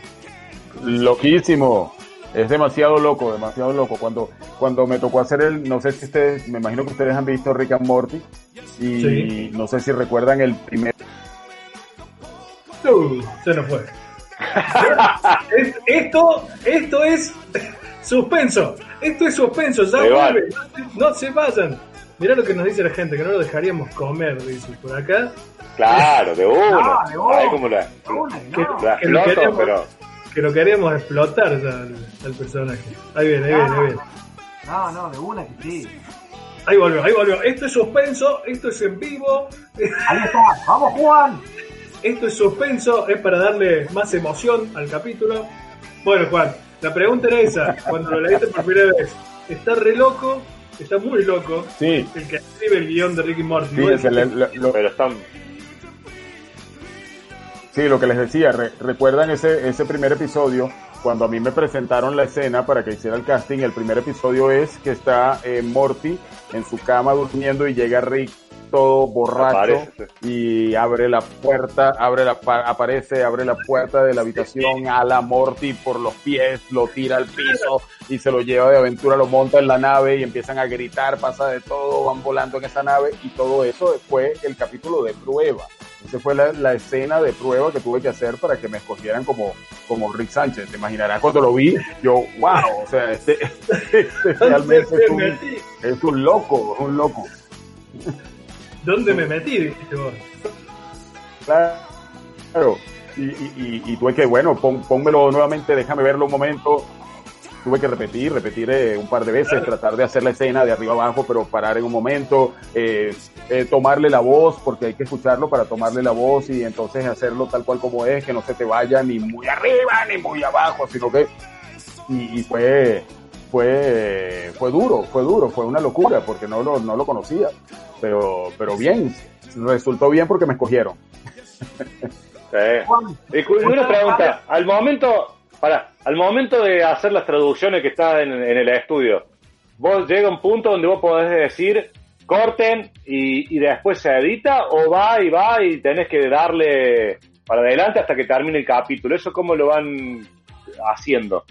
Loquísimo. Es demasiado loco, demasiado loco. Cuando, cuando me tocó hacer el, no sé si ustedes, me imagino que ustedes han visto Rick and Morty y Sí. no sé si recuerdan el primer, Uh, se nos fue. Es- esto, esto es suspenso. Esto es suspenso. Ya vuelve. No se vayan. Mirá lo que nos dice la gente, que no lo dejaríamos comer, dice por acá. Claro, de una. No, de. Ay, como la, Una, Que- no. la que lo exploto, queremos. pero... Que lo queríamos explotar ya al, al personaje. Ahí viene, ahí viene, ahí viene. No, no, de una que sí. Ahí volvió, ahí volvió. Esto es suspenso, esto es en vivo, Ahí está. Vamos, Juan. esto es suspenso, es para darle más emoción al capítulo. Bueno, Juan, la pregunta era esa, cuando lo leíste por primera vez. Está re loco, está muy loco, sí, el que escribe el guion de Ricky Morty. sí, es el- lo, lo- Pero están... sí, lo que les decía, re- recuerdan ese, ese primer episodio, cuando a mí me presentaron la escena para que hiciera el casting, el primer episodio es que está eh, Morty en su cama durmiendo y llega Rick todo borracho Aparece, y abre la puerta, abre la pa- aparece, abre la puerta de la habitación a la Morty por los pies, lo tira al piso y se lo lleva de aventura, lo monta en la nave y empiezan a gritar, pasa de todo, van volando en esa nave y todo eso fue el capítulo de prueba. Esa fue la, la escena de prueba que tuve que hacer para que me escogieran como, como Rick Sánchez. Te imaginarás cuando lo vi, yo, wow, o sea, este, este realmente ¿Dónde es un, es un loco, es un loco. ¿Dónde me metí? Dijiste vos. Claro. Y, y, y, y tuve que, bueno, pon- pónmelo nuevamente, déjame verlo un momento. Tuve que repetir, repetir eh, un par de veces, tratar de hacer la escena de arriba abajo, pero parar en un momento, eh, eh, tomarle la voz, porque hay que escucharlo para tomarle la voz y entonces hacerlo tal cual como es, que no se te vaya ni muy arriba ni muy abajo, sino que y, y fue, fue, fue duro, fue duro, fue una locura porque no lo, no lo conocía. Pero, pero bien, resultó bien porque me escogieron. Sí. Y una pregunta, al momento, para, al momento de hacer las traducciones que está en, en el estudio, vos llega un punto donde vos podés decir corten y, y después se edita o va y va y tenés que darle para adelante hasta que termine el capítulo. ¿Eso cómo lo van haciendo?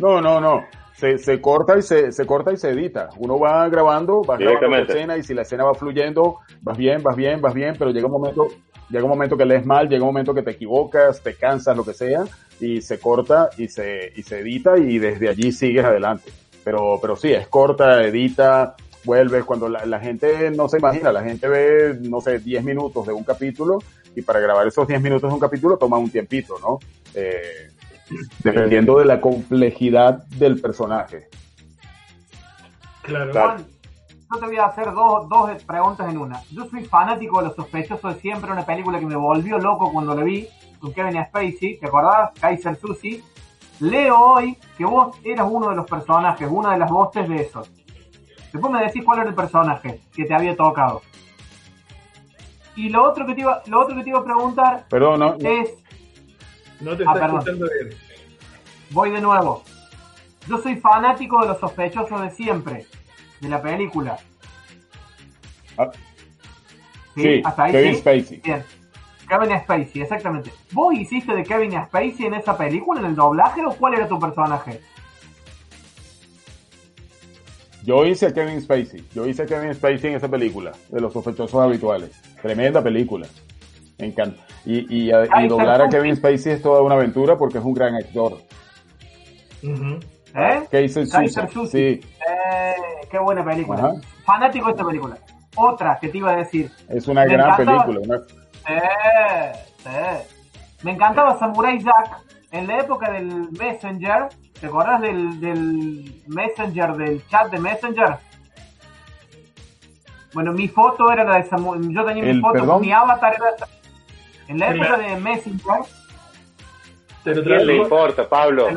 No, no, no. Se, se corta y se, se corta y se edita. Uno va grabando, va grabando la escena y si la escena va fluyendo, vas bien, vas bien, vas bien, pero llega un momento, llega un momento que lees mal, llega un momento que te equivocas, te cansas, lo que sea, y se corta y se, y se edita y desde allí sigues adelante. Pero, pero sí, es corta, edita, vuelves cuando la, la gente no se imagina, la gente ve, no sé, 10 minutos de un capítulo y para grabar esos 10 minutos de un capítulo toma un tiempito, ¿no? Eh, dependiendo de la complejidad del personaje. Claro. Juan, yo te voy a hacer dos, dos preguntas en una. Yo soy fanático de Los Sospechosos de Siempre, una película que me volvió loco cuando la vi con Kevin Spacey, ¿te acordás? Kaiser Susi. Leo hoy que vos eras uno de los personajes, una de las voces de esos. Después me decís cuál era el personaje que te había tocado. Y lo otro que te iba, lo otro que te iba a preguntar Perdón, no, no- es, No te Ah, está perdón. escuchando bien. voy de nuevo. Yo soy fanático de Los Sospechosos de Siempre, de la película. ah, Sí, sí, hasta ahí Kevin sí. Spacey. Bien. Kevin Spacey, exactamente. ¿Vos hiciste de Kevin Spacey en esa película, en el doblaje, o cuál era tu personaje? Yo hice a Kevin Spacey. Yo hice a Kevin Spacey en esa película, de los sospechosos habituales. Tremenda película. Me encanta. Y, y, a- y Kaiser doblar a. Kevin Spacey es toda una aventura porque es un gran actor. Ujú. ¿Eh? Kaiser. Sí, Eh, qué buena película. Ajá. Fanático de esta película. Otra que te iba a decir. es una Me gran encantaba. película. Eh, eh. Me encantaba Samurai Jack en la época del Messenger. ¿Te acordás del, del Messenger, del chat de Messenger? Bueno, mi foto era la de Samurai. Yo tenía mi ¿El foto, perdón? mi avatar era. En la época de Messenger, ¿A quién le importa, Pablo?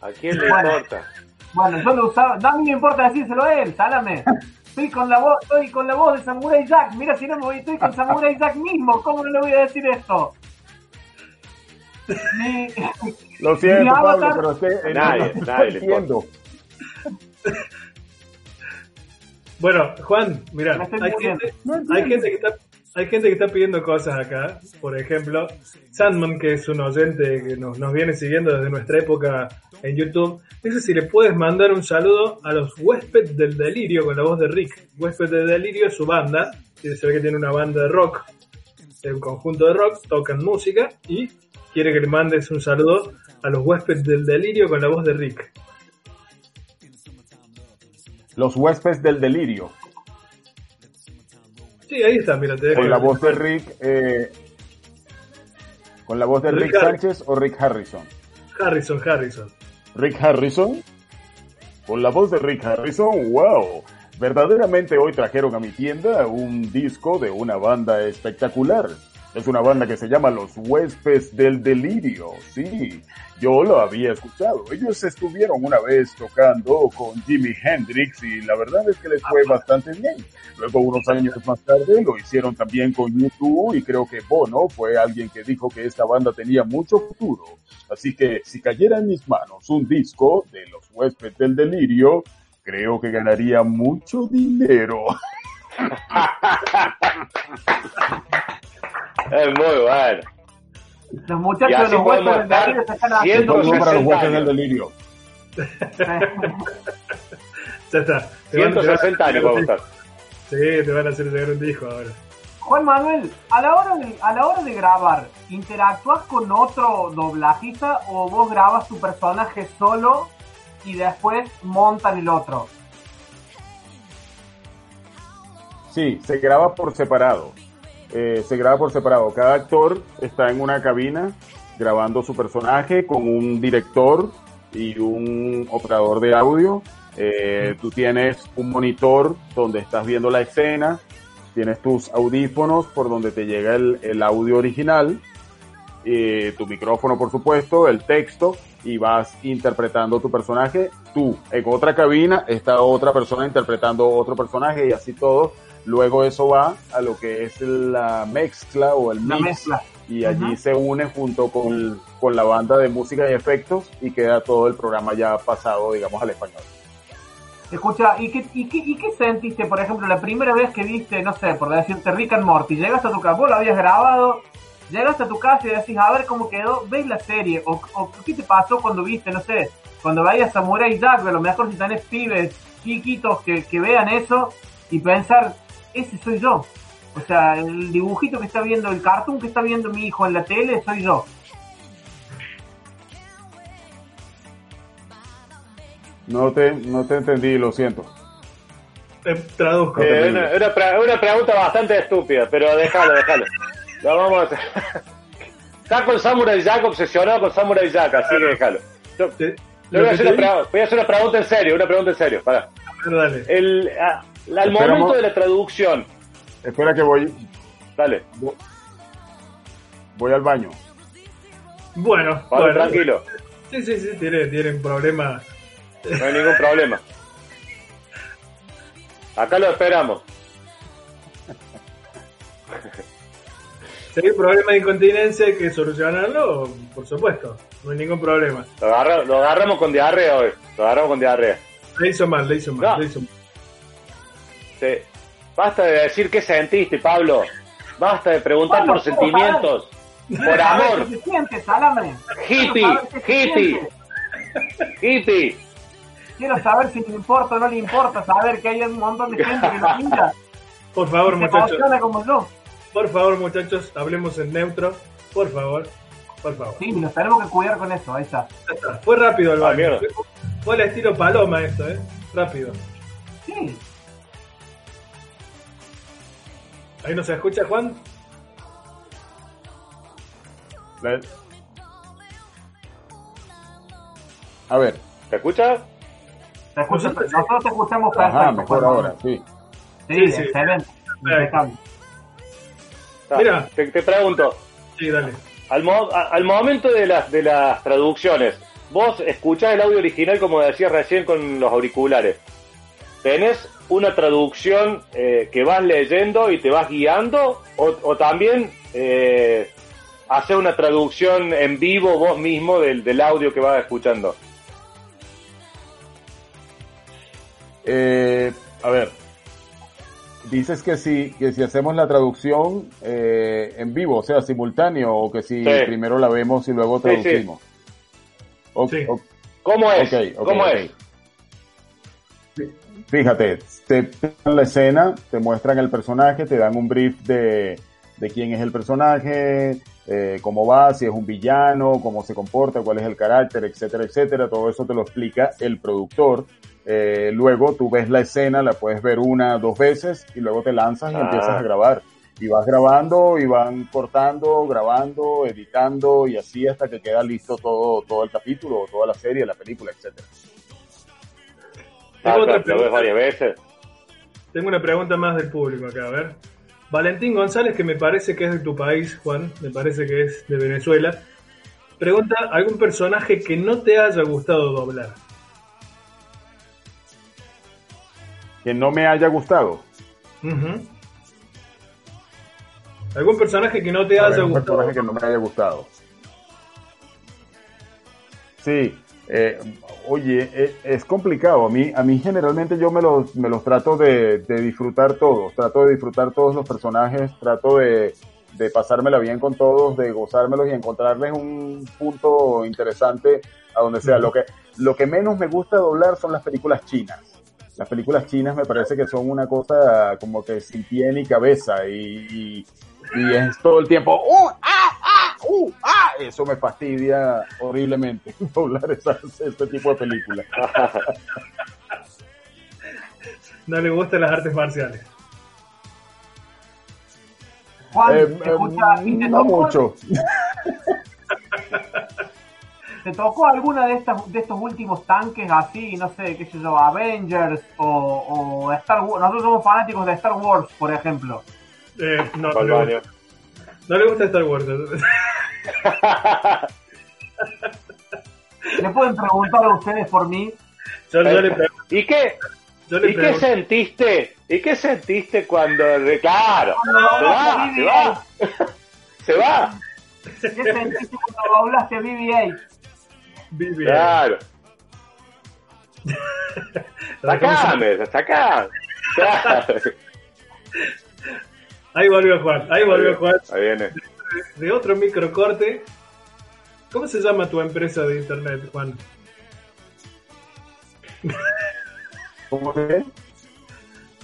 ¿A quién le Bueno. importa? Bueno, yo lo usaba, no a mí me importa decírselo a él, sálame. Estoy con la voz, estoy con la voz de Samurai Jack. Mira si no me voy, estoy con Samurai Jack mismo, ¿cómo no le voy a decir esto? Mi- Lo siento, Mi Pablo, pero Nadie, no, nadie le entiendo. Bueno, Juan, mira, hay gente, hay gente que está hay gente que está pidiendo cosas acá. Por ejemplo, Sandman, que es un oyente que nos, nos viene siguiendo desde nuestra época en YouTube, dice si le puedes mandar un saludo a los huéspedes del delirio con la voz de Rick. Huésped del delirio es su banda, se ve que tiene una banda de rock, un conjunto de rock, tocan música y quiere que le mandes un saludo a los huéspedes del delirio con la voz de Rick. Los huéspedes del delirio. Sí, ahí está, mira, te dejo. Con la voz de Rick. eh, con la voz de Rick Sánchez o Rick Harrison. Harrison, Harrison. Rick Harrison. Con la voz de Rick Harrison, wow. Verdaderamente hoy trajeron a mi tienda un disco de una banda espectacular. Es una banda que se llama Los Huéspedes del Delirio. Sí, yo lo había escuchado. Ellos estuvieron una vez tocando con Jimi Hendrix y la verdad es que les fue bastante bien. Luego, unos años más tarde, lo hicieron también con YouTube y creo que Bono fue alguien que dijo que esta banda tenía mucho futuro. Así que si cayera en mis manos un disco de Los Huéspedes del Delirio, creo que ganaría mucho dinero. Es muy bueno. Los muchachos de los huéspedes del estar delirio se están haciendo. Para los 160 Huéspedes del. Delirio. Ya está. Te van- te van a 160 años vamos a estar. Sí, te van a hacer llegar un disco ahora. Juan Manuel, a la hora de, a la hora de grabar, ¿interactúas con otro doblajista o vos grabas tu personaje solo y después montan el otro? Sí, se graba por separado. Eh, se graba por separado. Cada actor está en una cabina grabando su personaje con un director y un operador de audio. Eh, tú tienes un monitor donde estás viendo la escena, tienes tus audífonos por donde te llega el, el audio original eh, tu micrófono, por supuesto, el texto, y vas interpretando tu personaje. Tú, en otra cabina, está otra persona interpretando otro personaje y así todo. Luego eso va a lo que es la mezcla o el La mix mezcla. y allí se une junto con, con la banda de música y efectos y queda todo el programa ya pasado, digamos, al español. Escucha, ¿y qué, y, qué, ¿y qué sentiste, por ejemplo, la primera vez que viste, no sé, por decirte Rick and Morty? Llegaste a tu casa, vos lo habías grabado, llegaste a tu casa y decís, a ver cómo quedó, ves la serie, o, o qué te pasó cuando viste, no sé, cuando veías Samurai Jack, a lo mejor si tenés pibes chiquitos que, que vean eso y pensar, ese soy yo. O sea, el dibujito que está viendo, el cartoon que está viendo mi hijo en la tele, soy yo. No te, no te entendí, lo siento. Eh, traduzco. Eh, una, una pre- una pregunta bastante estúpida, pero déjalo, déjalo. Lo vamos a hacer. Está con Samurai Jack obsesionado con Samurai Jack, así que déjalo. Yo- Te- voy, a hacer una pre- voy a hacer una pregunta en serio, una pregunta en serio. Para. Dale. El, a- al Esperamos. momento de la traducción, Espera que voy, dale, voy al baño. Bueno, tranquilo, Sí, sí, sí, tiene, tiene un problema. no hay ningún problema. Acá lo esperamos. Si hay un problema de incontinencia hay que solucionarlo, por supuesto. No hay ningún problema. Lo, agarra- lo agarramos con diarrea hoy. Lo agarramos con diarrea. Le hizo mal, le hizo mal, No. le hizo mal. Sí. Basta de decir qué sentiste, Pablo. Basta de preguntar Pablo, por ¿cómo sentimientos. Por amor. ¿Qué se siente, Salame? Hippie, hippie. siente. Hippie. Quiero saber si le importa o no le importa, saber que hay un montón de gente que lo mira. Por favor, muchachos. emociona como yo. Por favor, muchachos, hablemos en neutro. Por favor. Por favor. Sí, nos tenemos que cuidar con eso, ahí está. Ya está. Fue rápido el Ah, baño. mierda. Fue al estilo paloma esto, ¿eh? Rápido. Sí, Ahí no se escucha, Juan. La- A ver, ¿Te escuchas? te escucha- Nosotros- nosotros te escuchamos perfecto. ajá, mejor Juan. ahora, sí. Sí, Sí, sí. excelente. Mira. Te, te pregunto, Sí, dale. al, mo- a- al momento de las, de las traducciones, vos escuchás el audio original como decías recién con los auriculares. ¿Tenés una traducción eh, que vas leyendo y te vas guiando? ¿O, o también eh, haces una traducción en vivo vos mismo del, del audio que vas escuchando? Eh, a ver, dices que si, que si hacemos la traducción eh, en vivo, o sea, simultáneo, o que si Sí. primero la vemos y luego Sí, sí. traducimos. Sí. o- ¿Cómo es? ¿Cómo es? Fíjate, te dan la escena, te muestran el personaje, te dan un brief de, de quién es el personaje, eh, cómo va, si es un villano, cómo se comporta, cuál es el carácter, etcétera, etcétera. Todo eso te lo explica el productor. Eh, luego tú ves la escena, la puedes ver una, dos veces y luego te lanzas y Ah. empiezas a grabar. Y vas grabando y van cortando, grabando, editando y así hasta que queda listo todo, todo el capítulo, toda la serie, la película, etcétera. Ah, Tengo otra claro, lo ves pregunta. varias veces. Tengo una pregunta más del público acá, a ver. Valentín González, que me parece que es de tu país, Juan, me parece que es de Venezuela, pregunta algún personaje que no te haya gustado doblar. Que no me haya gustado. Ujú. Algún personaje que no te A haya ver, un gustado. personaje que no me haya gustado. Sí, eh, oye, e- es, complicado. A mí, a mí generalmente yo me los, me los trato de, de disfrutar todos. Trato de disfrutar todos los personajes. Trato de, de pasármela bien con todos, de gozármelos y encontrarles un punto interesante a donde sea. Lo que, lo que menos me gusta doblar son las películas chinas. Las películas chinas me parece que son una cosa como que sin pie ni cabeza y, y, y es todo el tiempo ¡Uh, ah, ah, uh, ah! Eso me fastidia horriblemente doblar esas, este tipo de películas. No le gustan las artes marciales. Juan, Eh, te escucha, ¿y te no tocó, mucho. ¿Te tocó alguna de estas de estos últimos tanques así, no sé, qué sé yo, Avengers o, o Star Wars? Nosotros somos fanáticos de Star Wars, por ejemplo. Eh, no, no No le gusta Star Wars. Le pueden preguntar a ustedes por mí. Yo, yo le pregunto- ¿Y qué? yo le ¿Y qué sentiste? ¿Y qué sentiste cuando de claro? No, Se va, no, se va. Se va. ¿Qué sentiste cuando hablaste BB-8? Vive. Claro. Sacame, sacame. Claro. Ahí volvió Juan, ahí volvió Juan. Ahí viene. De otro microcorte. ¿Cómo se llama tu empresa de internet, Juan? ¿Cómo que?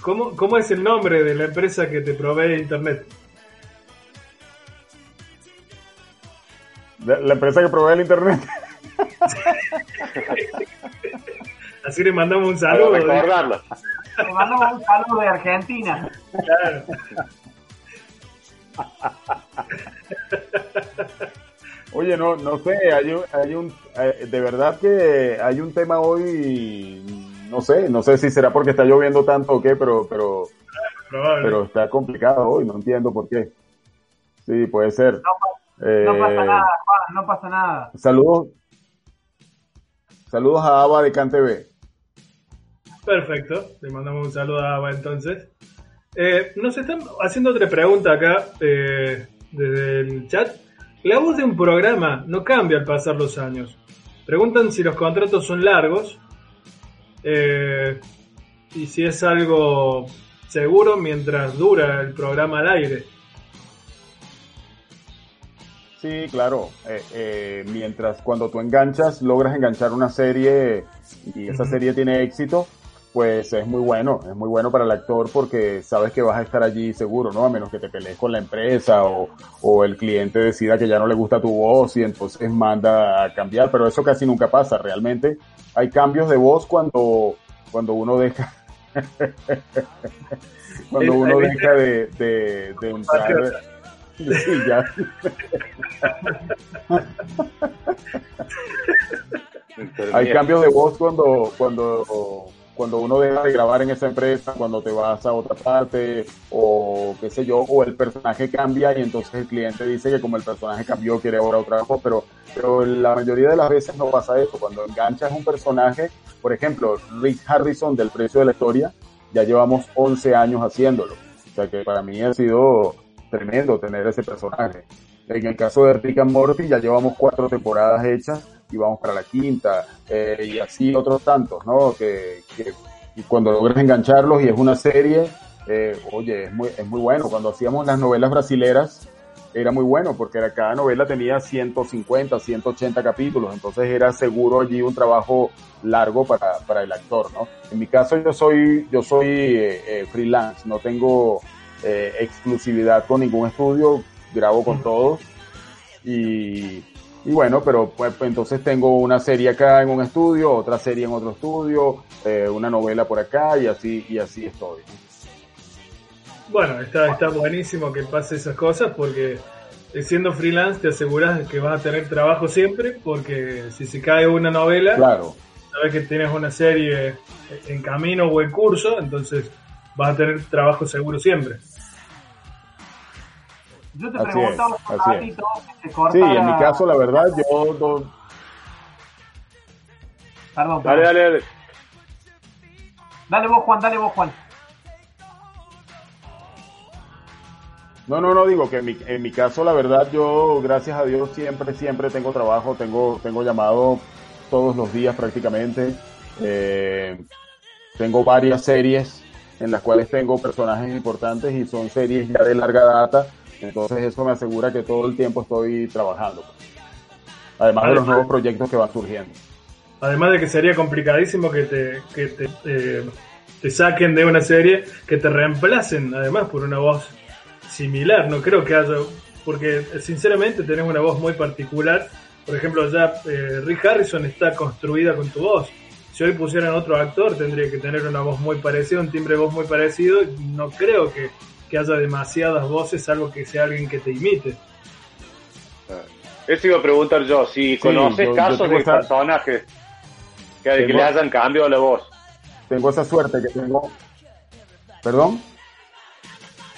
¿Cómo, ¿Cómo es el nombre de la empresa que te provee internet? La, la empresa que provee el internet. Así le mandamos un saludo. recordarlo. Te mandamos un saludo de Argentina. Claro. Oye, no, no sé, hay un, hay un, eh, de verdad que hay un tema hoy, no sé, no sé si será porque está lloviendo tanto o qué, pero, pero, Probable. pero está complicado hoy, no entiendo por qué. Sí, puede ser. No pasa Eh, nada, Juan, no pasa nada. Saludos, saludos a Ava de CanTV. Perfecto, le mandamos un saludo a Ava entonces. Eh, nos están haciendo otra pregunta acá eh, desde el chat. La voz de un programa no cambia al pasar los años. Preguntan si los contratos son largos eh, y si es algo seguro mientras dura el programa al aire. Sí, claro. Eh, eh, mientras cuando tú enganchas, logras enganchar una serie y esa serie tiene éxito, pues es muy bueno, es muy bueno para el actor porque sabes que vas a estar allí seguro, ¿no? A menos que te pelees con la empresa o, o el cliente decida que ya no le gusta tu voz y entonces manda a cambiar, pero eso casi nunca pasa, realmente. Hay cambios de voz cuando, cuando uno deja... cuando uno deja de, de, de entrar... Sí, ya. Hay cambios de voz cuando, cuando, cuando uno deja de grabar en esa empresa, cuando te vas a otra parte, o qué sé yo, o el personaje cambia y entonces el cliente dice que como el personaje cambió quiere ahora otra voz, pero, pero la mayoría de las veces no pasa eso. Cuando enganchas un personaje, por ejemplo, Rick Harrison del Precio de la Historia, ya llevamos 11 años haciéndolo. O sea que para mí ha sido tremendo tener ese personaje. En el caso de Rick and Morty ya llevamos cuatro temporadas hechas y vamos para la quinta, eh, y así otros tantos, ¿no? Que, que y cuando logras engancharlos y es una serie, eh, oye, es muy, es muy bueno. Cuando hacíamos las novelas brasileras, era muy bueno porque era, cada novela tenía 150, 180 capítulos, entonces era seguro allí un trabajo largo para, para el actor, ¿no? En mi caso yo soy, yo soy eh, eh, freelance, no tengo eh, exclusividad con ningún estudio, grabo con todos y, y bueno, pero pues, pues, entonces tengo una serie acá en un estudio, otra serie en otro estudio, eh, una novela por acá y así, y así estoy. Bueno, está, está buenísimo que pase esas cosas porque eh, siendo freelance te aseguras que vas a tener trabajo siempre porque si se cae una novela, Claro, sabes que tienes una serie en camino o en curso, entonces vas a tener trabajo seguro siempre. Yo te Así preguntaba es, así es. que se sí, en mi caso la verdad yo do- Perdón, Dale, perdón. dale, dale. Dale vos, Juan, dale vos, Juan. No, no, no digo que en mi, en mi caso, la verdad, yo, gracias a Dios, siempre, siempre tengo trabajo, tengo, tengo llamado todos los días prácticamente. Eh, tengo varias series en las cuales tengo personajes importantes y son series ya de larga data. Entonces eso me asegura que todo el tiempo estoy trabajando. Además de los nuevos proyectos que van surgiendo. Además de que sería complicadísimo que te, que te, eh, te saquen de una serie, que te reemplacen además por una voz similar. No creo que haya, porque sinceramente tenés una voz muy particular. Por ejemplo, ya eh, Rick Harrison está construida con tu voz. Si hoy pusieran otro actor, tendría que tener una voz muy parecida, un timbre de voz muy parecido. No creo que, que haya demasiadas voces, salvo que sea alguien que te imite. Eso iba a preguntar yo, si conoces yo- casos de esa- personajes que, le hayan cambiado la voz. Tengo esa suerte que tengo. ¿Perdón?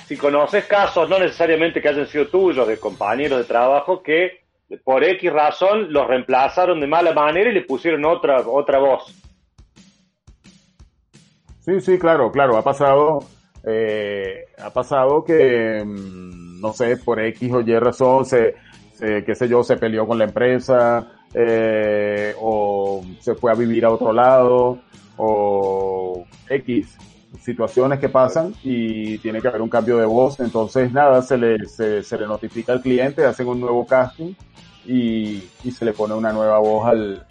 Si conoces casos, no necesariamente que hayan sido tuyos, de compañeros de trabajo, que por X razón los reemplazaron de mala manera y le pusieron otra, otra voz. Sí, sí, claro, claro, ha pasado, eh, ha pasado que, mm, no sé, por X o Y razón, se, se- qué sé yo, se peleó con la empresa, eh, o se fue a vivir a otro lado, o X situaciones que pasan y tiene que haber un cambio de voz, entonces nada, se le, se, se le notifica al cliente, hacen un nuevo casting y, y se le pone una nueva voz al,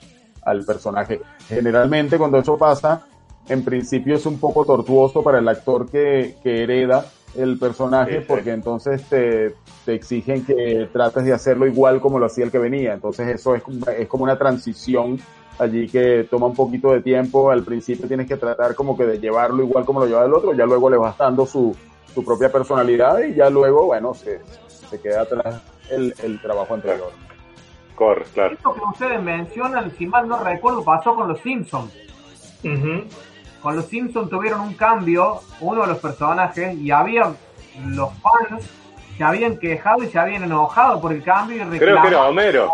al personaje. Generalmente cuando eso pasa, en principio es un poco tortuoso para el actor que, que hereda el personaje, Sí, sí. porque entonces te, te exigen que trates de hacerlo igual como lo hacía el que venía. Entonces eso es, como- es como una transición allí que toma un poquito de tiempo. Al principio tienes que tratar como que de llevarlo igual como lo lleva el otro, ya luego le vas dando su, su propia personalidad y ya luego, bueno, se, se queda atrás el, el trabajo anterior. Corre, claro. Esto que ustedes mencionan, si mal no recuerdo, pasó con los Simpsons. Con los Simpsons tuvieron un cambio, uno de los personajes, y había los fans se habían quejado y se habían enojado por el cambio y Creo que era. Homero.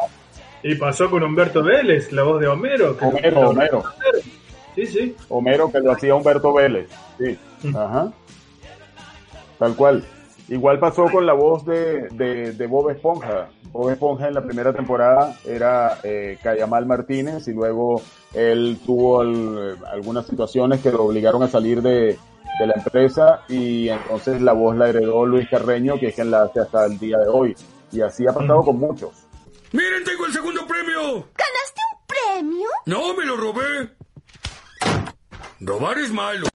Y pasó con Humberto Vélez, la voz de Homero. que- Homero, Homero. Sí, sí. Homero que lo hacía Humberto Vélez. Sí. Ajá. Tal cual. Igual pasó con la voz de, de, de Bob Esponja. Bob Esponja en la primera temporada era eh, Cayamal Martínez y luego él tuvo el- algunas situaciones que lo obligaron a salir de, de la empresa y entonces la voz la heredó Luis Carreño, que es quien la hace hasta el día de hoy. Y así ha pasado con muchos. Miren, tengo el segundo premio. ¿Ganaste un premio? No, me lo robé. Robar es malo.